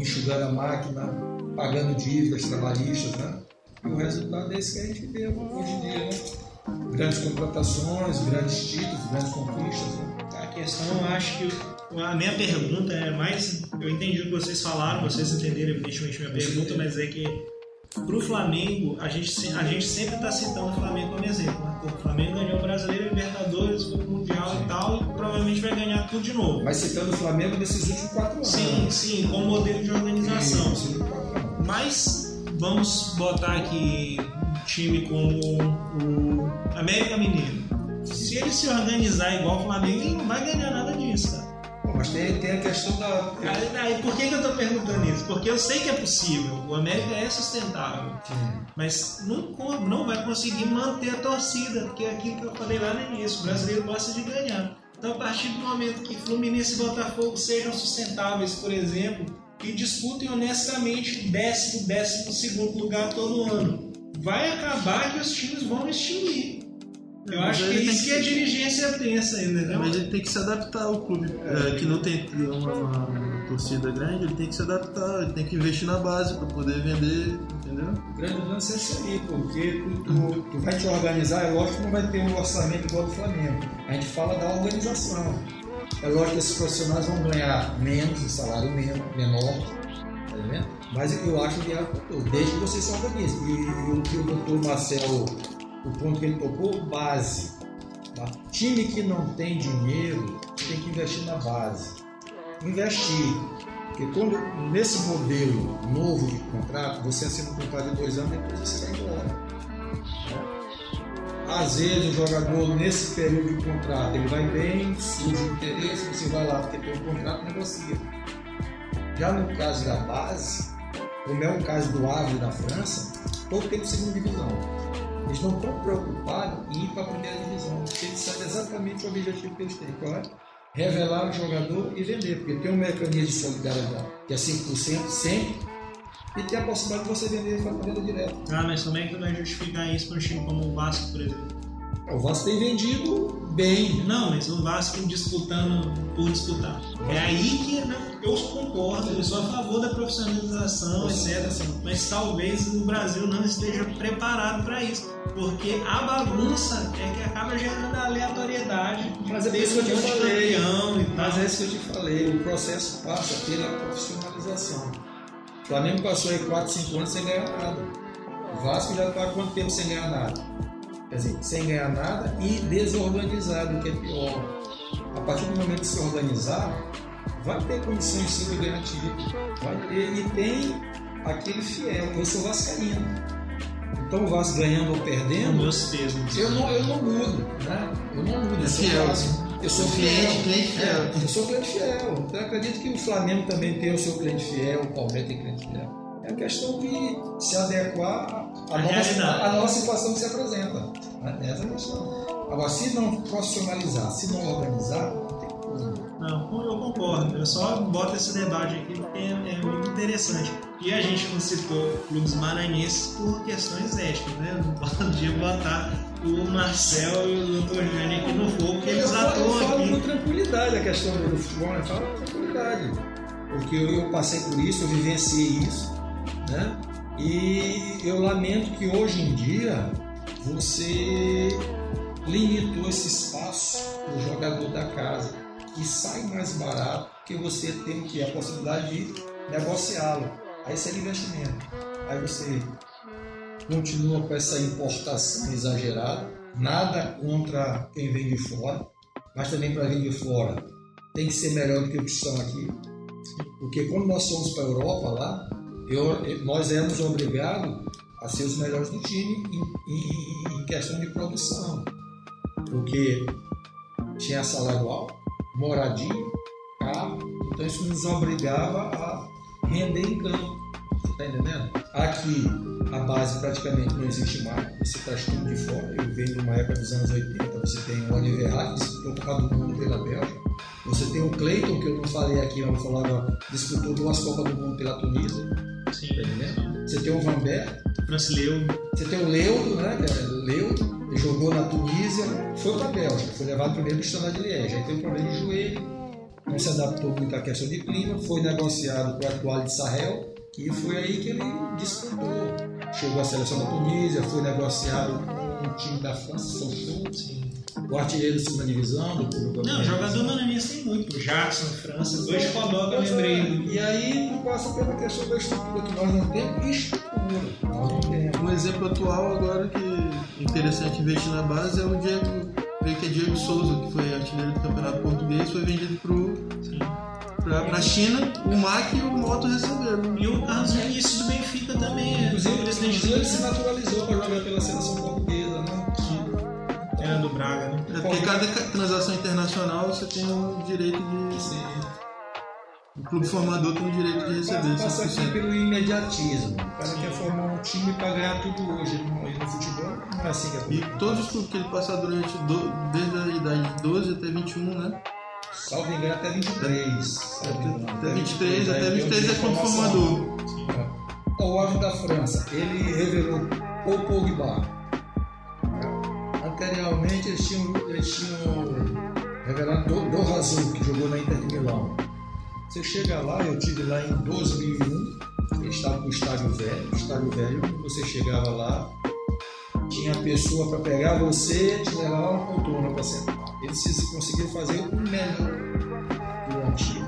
enxugando a máquina, pagando dívidas trabalhistas, né? E o resultado é esse que a gente vê hoje em dia, né? Grandes contratações, grandes títulos, grandes conquistas. Né? A questão, acho que a minha pergunta é mais. Eu entendi o que vocês falaram, vocês entenderam evidentemente minha pergunta, mas é que para o Flamengo, a gente, a gente sempre está citando o Flamengo como exemplo. Né? O Flamengo ganhou o Brasileiro, Libertadores, o Mundial sim. e tal, e provavelmente vai ganhar tudo de novo. Mas citando o Flamengo nesses últimos quatro anos. Sim, sim, como modelo de organização. Sim, Mas vamos botar aqui um time como o América Mineiro. Se ele se organizar igual o Flamengo, ele não vai ganhar nada disso, cara. mas tem, tem a questão da. Aí, aí, por que, que eu estou perguntando isso? Porque eu sei que é possível. O América é sustentável. Sim. Mas não, não vai conseguir manter a torcida, porque é aquilo que eu falei lá no início: o brasileiro gosta de ganhar. Então, a partir do momento que Fluminense e Botafogo sejam sustentáveis, por exemplo, que disputem honestamente décimo, décimo segundo lugar todo ano. Vai acabar que os times vão extinguir. Eu mas acho que é isso que, que a dirigência pensa ainda, né? Mas ele tem que se adaptar ao clube, é, que não tem uma, uma, uma, torcida grande, ele tem que se adaptar, ele tem que investir na base para poder vender, entendeu? O grande lance é isso aí, porque tu, tu, tu, vai te organizar, é lógico que não vai ter um orçamento igual do Flamengo. A gente fala da organização. É lógico que esses profissionais vão ganhar menos, um salário menor, tá? Mas eu acho que é desde que você se organize. E, e o que o doutor Marcelo, o ponto que ele tocou, base. Tá? Time que não tem dinheiro tem que investir na base. Investir. Porque quando, nesse modelo novo de contrato, você assina um contrato de dois anos, depois você vai embora. Às vezes o jogador, nesse período de contrato, ele vai bem, surge interesse, você vai lá porque um contrato, negocia. Já no caso da base, como é o caso do Ave da França, todo tem segunda divisão. Eles não estão preocupados em ir para a primeira divisão, porque eles sabem exatamente o objetivo que eles têm, qual é? revelar o jogador e vender, porque tem um mecanismo de solidariedade, que é 5% sempre, e tem a possibilidade de você vender fazer venda direta. Ah, mas como é que tu vai justificar isso para um time como o Vasco, por exemplo? O Vasco tem vendido bem. Não, mas o Vasco disputando por disputar. É aí que não, eu concordo, eu sou a favor da profissionalização, etc. Mas talvez o Brasil não esteja preparado para isso. Porque a bagunça é que acaba gerando a aleatoriedade. Mas é isso que eu te falei. Mas é isso que eu te falei. O processo passa pela profissionalização. Flamengo passou aí 4, 5 anos sem ganhar nada. O Vasco já está há quanto tempo sem ganhar nada? Quer dizer, sem ganhar nada e desorganizado, o que é pior. A partir do momento que se organizar, vai ter condições sim de ganhar título. Vai ter, e tem aquele fiel. Eu sou vascaíno. Então o Vasco ganhando ou perdendo, eu não, eu não mudo, né? Eu não mudo. É fiel. Vasco. Eu sou Cliente, fiel. cliente fiel. É, eu sou cliente fiel. Então eu acredito que o Flamengo também tem o seu cliente fiel, o Palmeiras tem cliente fiel. É questão de se adequar à nova, situação que se apresenta. né? Essa é a questão. Agora, se não profissionalizar, se não organizar, não tem. Não, eu concordo. Eu só boto esse debate aqui porque é, é muito interessante. E a gente não citou clubes maranhenses por questões éticas, né? Não podia botar o Marcel e o. Jânio aqui no fogo, porque eles eu falo, eu atuam falo com aqui. tranquilidade a questão do futebol, né? eu falo com tranquilidade. Porque eu, eu passei por isso, eu vivenciei isso, né? E eu lamento que hoje em dia você limitou esse espaço do jogador da casa, que sai mais barato que você tem que a possibilidade de negociá-lo. Aí seria investimento. Aí você continua com essa importação exagerada, nada contra quem vem de fora, mas também para vir de fora tem que ser melhor do que os que estão aqui. Porque quando nós fomos para a Europa lá, eu- nós éramos obrigados a ser os melhores do time em, em- em questão de produção. Porque tinha salário alto, moradia, carro, então isso nos obrigava a render em campo. Está entendendo? Aqui a base praticamente não existe mais, você traz tudo de fora. Eu venho de uma época dos anos 80, você tem o Oliver Hack, disputou a Copa do Mundo pela Bélgica. Você tem o Cleiton, que eu não falei aqui, eu falava, disputou duas Copas do Mundo pela Tunísia, Sim, tá entendendo? Você tem o Van Beek, Francileu. você tem o Leudo, né? Leudo, ele jogou na Tunísia, foi para a Bélgica, foi levado primeiro para o Standard de Liège. Aí teve um problema de joelho, não se adaptou muito à questão de clima, foi negociado para o atual de Sahel e foi aí que ele disputou. Chegou à seleção da Tunísia, foi negociado com o time da França, São Sim. O artilheiro da segunda divisão, do Clube Não, jogador maranhense tem muito. Jackson, França, dois Codó que eu lembrei. E aí tu passa pela questão da estrutura, que nós não temos estrutura. Nós não temos. Um exemplo atual agora que é interessante investir na base é o Diego, creio que é Diego Souza, que foi artilheiro do Campeonato Português, foi vendido pro, pra, pra China, o MAC e o Moto receberam. E o Carlos Vinícius do Benfica também. é Inclusive, presidente inclusive ele se naturalizou para jogar pela seleção portuguesa, né? Era do Braga, né? É porque cada ca- transação internacional você tem o direito de. O clube formador tem o direito de receber Passa aqui 100%. pelo imediatismo. O cara quer formar um time para ganhar tudo hoje. No, no futebol não é assim que é E todos os clubes que ele passar durante, do- desde a idade de 12 até 21, né? Salvo engano, até 23. salvo engano, Até 23, aí até tem um 23 é time de clube formação. formador. O árbitro da França, ele revelou o Pogba. Anteriormente eles tinham, eles tinham revelado do, do Razul, que jogou na Inter de Milão. Você chega lá, eu tive lá em 2001, eles estavam no estádio velho, o estádio velho, quando você chegava lá, tinha pessoa para pegar você, te levar lá uma poltrona para sentar. Eles se- conseguiram fazer o melhor do antigo.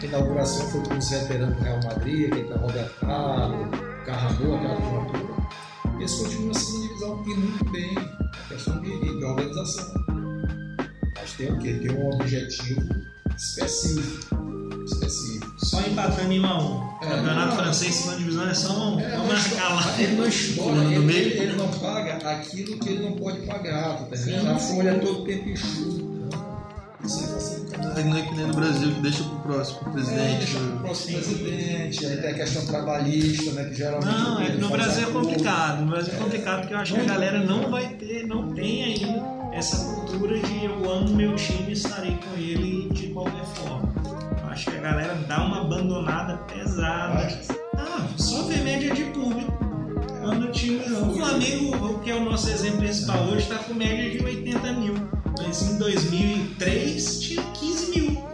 A inauguração foi com os veteranos do Real Madrid, aquele tá Roberto Carlos, Carragô, aquela turma toda. Eles continuam na segunda divisão e muito bem, a questão de, de organização. Mas tem o quê? Tem um objetivo específico. Só empatando em 1 a 1. É, Campeonato não. francês, segunda divisão é só 1 a 1. É, Vamos marcar lá. Ele não explora, ele, meio. ele- ele não paga aquilo que ele não pode pagar, tá entendendo? A folha é todo tempo enxuta. Não é que nem no Brasil que deixa pro próximo É, presidente. deixa pro próximo presidente, aí tem a questão trabalhista, né? Que geralmente Não, é que no Brasil é complicado. No Brasil é complicado porque eu acho que a galera não vai ter, não tem ainda essa cultura de eu amo meu time e estarei com ele de qualquer forma. Acho que a galera dá uma abandonada pesada. Ah, só ver média de público. Quando o time. O Flamengo, que é o nosso exemplo principal hoje, está com média de 80 mil. Mas em 2003 tinha 15 mil.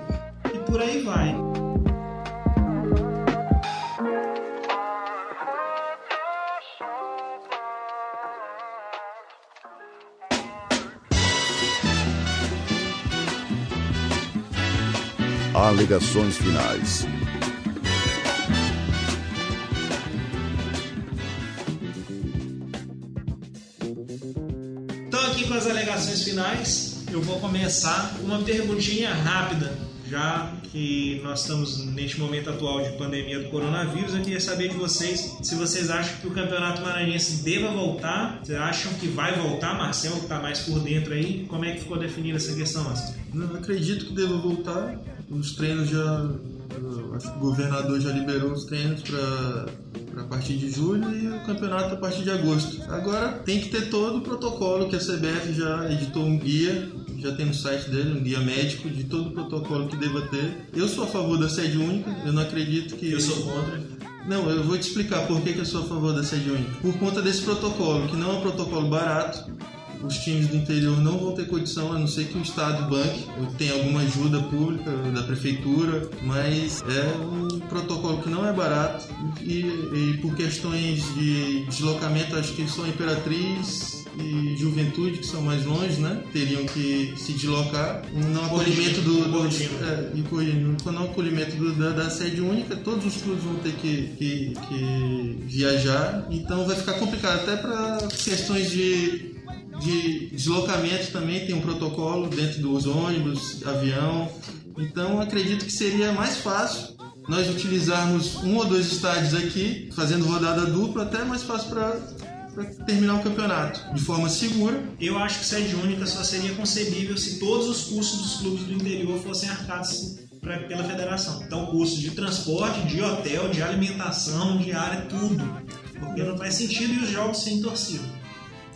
E por aí vai. Alegações finais. Então, aqui com as alegações finais, eu vou começar com uma perguntinha rápida, já que nós estamos neste momento atual de pandemia do coronavírus. Eu queria saber de vocês se vocês acham que o Campeonato Maranhense deva voltar. Vocês acham que vai voltar, Marcelo, que está mais por dentro aí? Como é que ficou definida essa questão, Marcelo? Não acredito que deva voltar. Os treinos já. Acho que o governador já liberou os treinos para a partir de julho e o campeonato a partir de agosto. Agora tem que ter todo o protocolo que a CBF já editou um guia, já tem no site dele, um guia médico de todo o protocolo que deva ter. Eu sou a favor da sede única, eu não acredito que. Eu sou contra. Não, eu vou te explicar por que, que eu sou a favor da sede única. Por conta desse protocolo, que não é um protocolo barato, os times do interior não vão ter condição, a não ser que o Estado banque ou tenha alguma ajuda pública da prefeitura, mas é um protocolo que não é barato e, e por questões de deslocamento, acho que só Imperatriz e Juventude, que são mais longe, né? Teriam que se deslocar. No acolhimento do. do é, no acolhimento do, da, da, sede única, todos os clubes vão ter que, que, que viajar, então vai ficar complicado, até para questões de de deslocamento também tem um protocolo dentro dos ônibus, avião. Então acredito que seria mais fácil nós utilizarmos um ou dois estádios aqui, fazendo rodada dupla, até mais fácil para terminar o campeonato de forma segura. Eu acho que sede única só seria concebível se todos os custos dos clubes do interior fossem arcados pra, pela federação. Então, custos de transporte, de hotel, de alimentação, de área, tudo. Porque não faz sentido e os jogos sem torcida.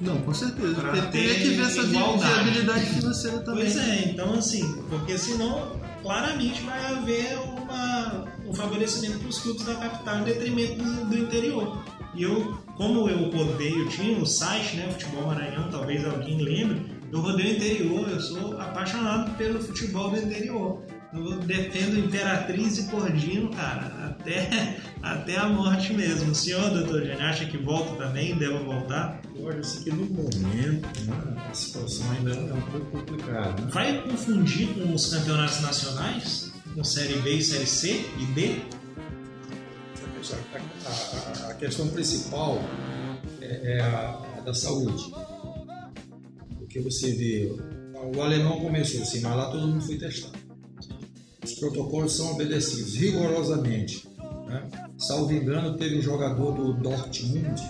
Não, com certeza. Pra Teria que ver essa viabilidade financeira também. Pois é, então assim, porque senão claramente vai haver uma, um favorecimento para os clubes da capital em detrimento do, do, interior. E eu, como eu rodeio, tinha o site, né, Futebol Maranhão, talvez alguém lembre, eu rodeio o interior, eu sou apaixonado pelo futebol do interior. Eu defendo Imperatriz e Cordino, cara, até, até a morte mesmo. O senhor, doutor Jane, acha que volta também, deva voltar? Acho assim que no momento né, a situação ainda é um pouco complicada. Né? Vai confundir com os campeonatos nacionais? Com Série B e Série C e D? A, a, a questão principal é, é a, a da saúde. Porque você vê, o alemão começou assim, mas lá todo mundo foi testado os protocolos são obedecidos rigorosamente. Né? Salvo engano, teve um jogador do Dortmund,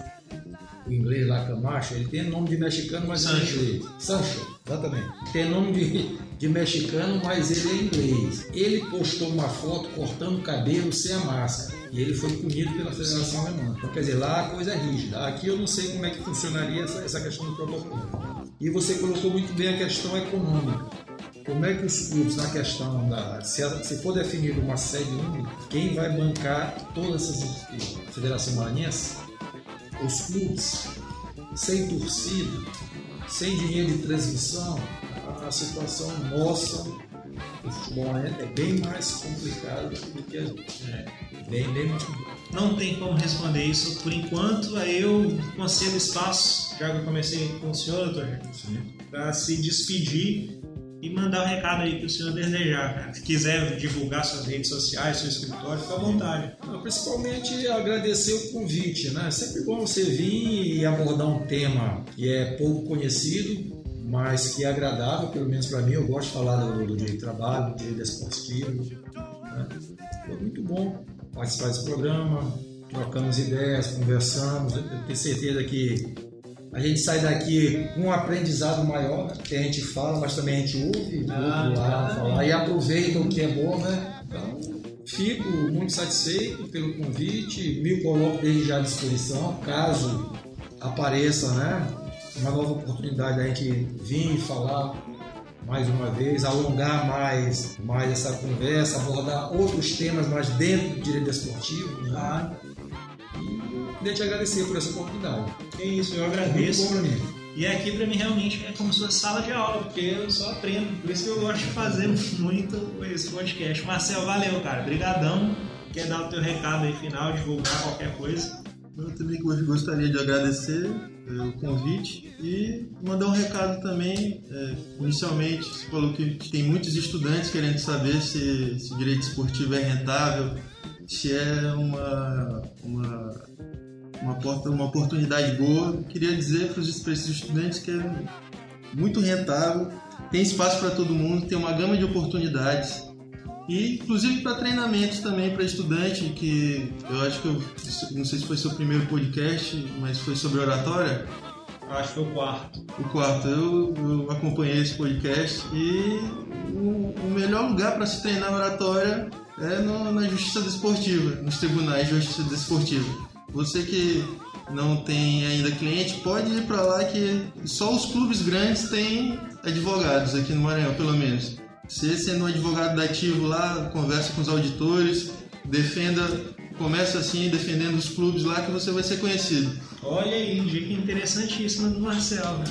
o inglês lá, Camacho, ele tem nome de mexicano, mas Sancho. ele é inglês. Sancho, exatamente. Tem nome de, de mexicano, mas ele é inglês. Ele postou uma foto cortando o cabelo sem a máscara. E ele foi punido pela Federação Alemã. Então, quer dizer, lá a coisa é rígida. Aqui eu não sei como é que funcionaria essa, essa questão do protocolo. E você colocou muito bem a questão econômica como é que os clubes, na questão da. Se, se for definido uma sede única, quem vai bancar todas essas. Federação Maranhense? Os clubes, sem torcida, sem dinheiro de transmissão, a situação nossa do futebol é bem mais complicada do que a gente. É, bem, bem mais complicado. Não tem como responder isso por enquanto. Aí eu concedo espaço, já que eu comecei com o senhor, doutor, para se despedir e mandar o recado aí que o senhor desejar. Se quiser divulgar suas redes sociais, seu escritório, fica à vontade. principalmente agradecer o convite, né? É sempre bom você vir e abordar um tema que é pouco conhecido, mas que é agradável, pelo menos para mim. Eu gosto de falar do, do direito de trabalho, do direito esportivo. Né? Foi muito bom participar desse programa, trocamos ideias, conversamos. Eu tenho certeza que a gente sai daqui com um aprendizado maior, né? que a gente fala, mas também a gente ouve o ah, outro lado falar e aproveita o que é bom, né? Então, fico muito satisfeito pelo convite, me coloco desde já à disposição, caso apareça, né? uma nova oportunidade da gente vir e falar mais uma vez, alongar mais, mais essa conversa, abordar outros temas mais dentro do direito esportivo. Né? Claro. Queria te agradecer por essa oportunidade. É isso, eu Muito agradeço. bom pra mim. E aqui pra mim realmente é como se fosse sala de aula, porque eu só aprendo. Por isso que eu gosto de fazer muito esse podcast. Marcel, valeu, cara. Brigadão. Quer dar o teu recado aí final, divulgar qualquer coisa? Eu também gostaria de agradecer é, o convite e mandar um recado também. É, inicialmente, você falou que tem muitos estudantes querendo saber se, se direito esportivo é rentável, se é uma, uma, uma, porta, uma oportunidade boa. Queria dizer para os estudantes que é muito rentável, tem espaço para todo mundo, tem uma gama de oportunidades. E inclusive para treinamentos também para estudante, que eu acho que eu não sei se foi seu primeiro podcast, mas foi sobre oratória. Acho que foi o quarto. O quarto, eu, eu acompanhei esse podcast e o, o melhor lugar para se treinar oratória é no- na justiça desportiva, nos tribunais de justiça desportiva. Você que não tem ainda cliente, pode ir para lá que só os clubes grandes têm advogados aqui no Maranhão, pelo menos. Você sendo um advogado dativo lá, conversa com os auditores, defenda, começa assim defendendo os clubes lá que você vai ser conhecido. Olha aí, dica interessantíssima do Marcel, né?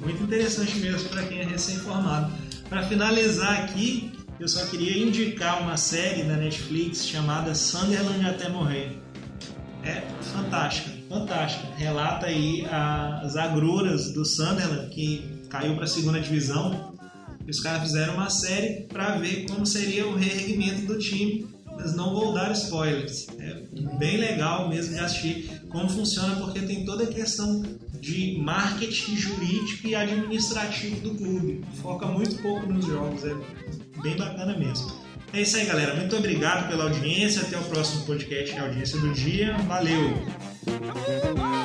Muito interessante mesmo para quem é recém-formado. Para finalizar aqui, eu só queria indicar uma série da Netflix chamada Sunderland até morrer. É fantástica, fantástica. Relata aí as agruras do Sunderland que caiu para a segunda divisão. E os caras fizeram uma série para ver como seria o reerguimento do time. Mas não vou dar spoilers. É bem legal mesmo de assistir como funciona, porque tem toda a questão de marketing jurídico e administrativo do clube. Foca muito pouco nos jogos, é bem bacana mesmo. É isso aí, galera. Muito obrigado pela audiência. Até o próximo podcast, audiência do dia. Valeu!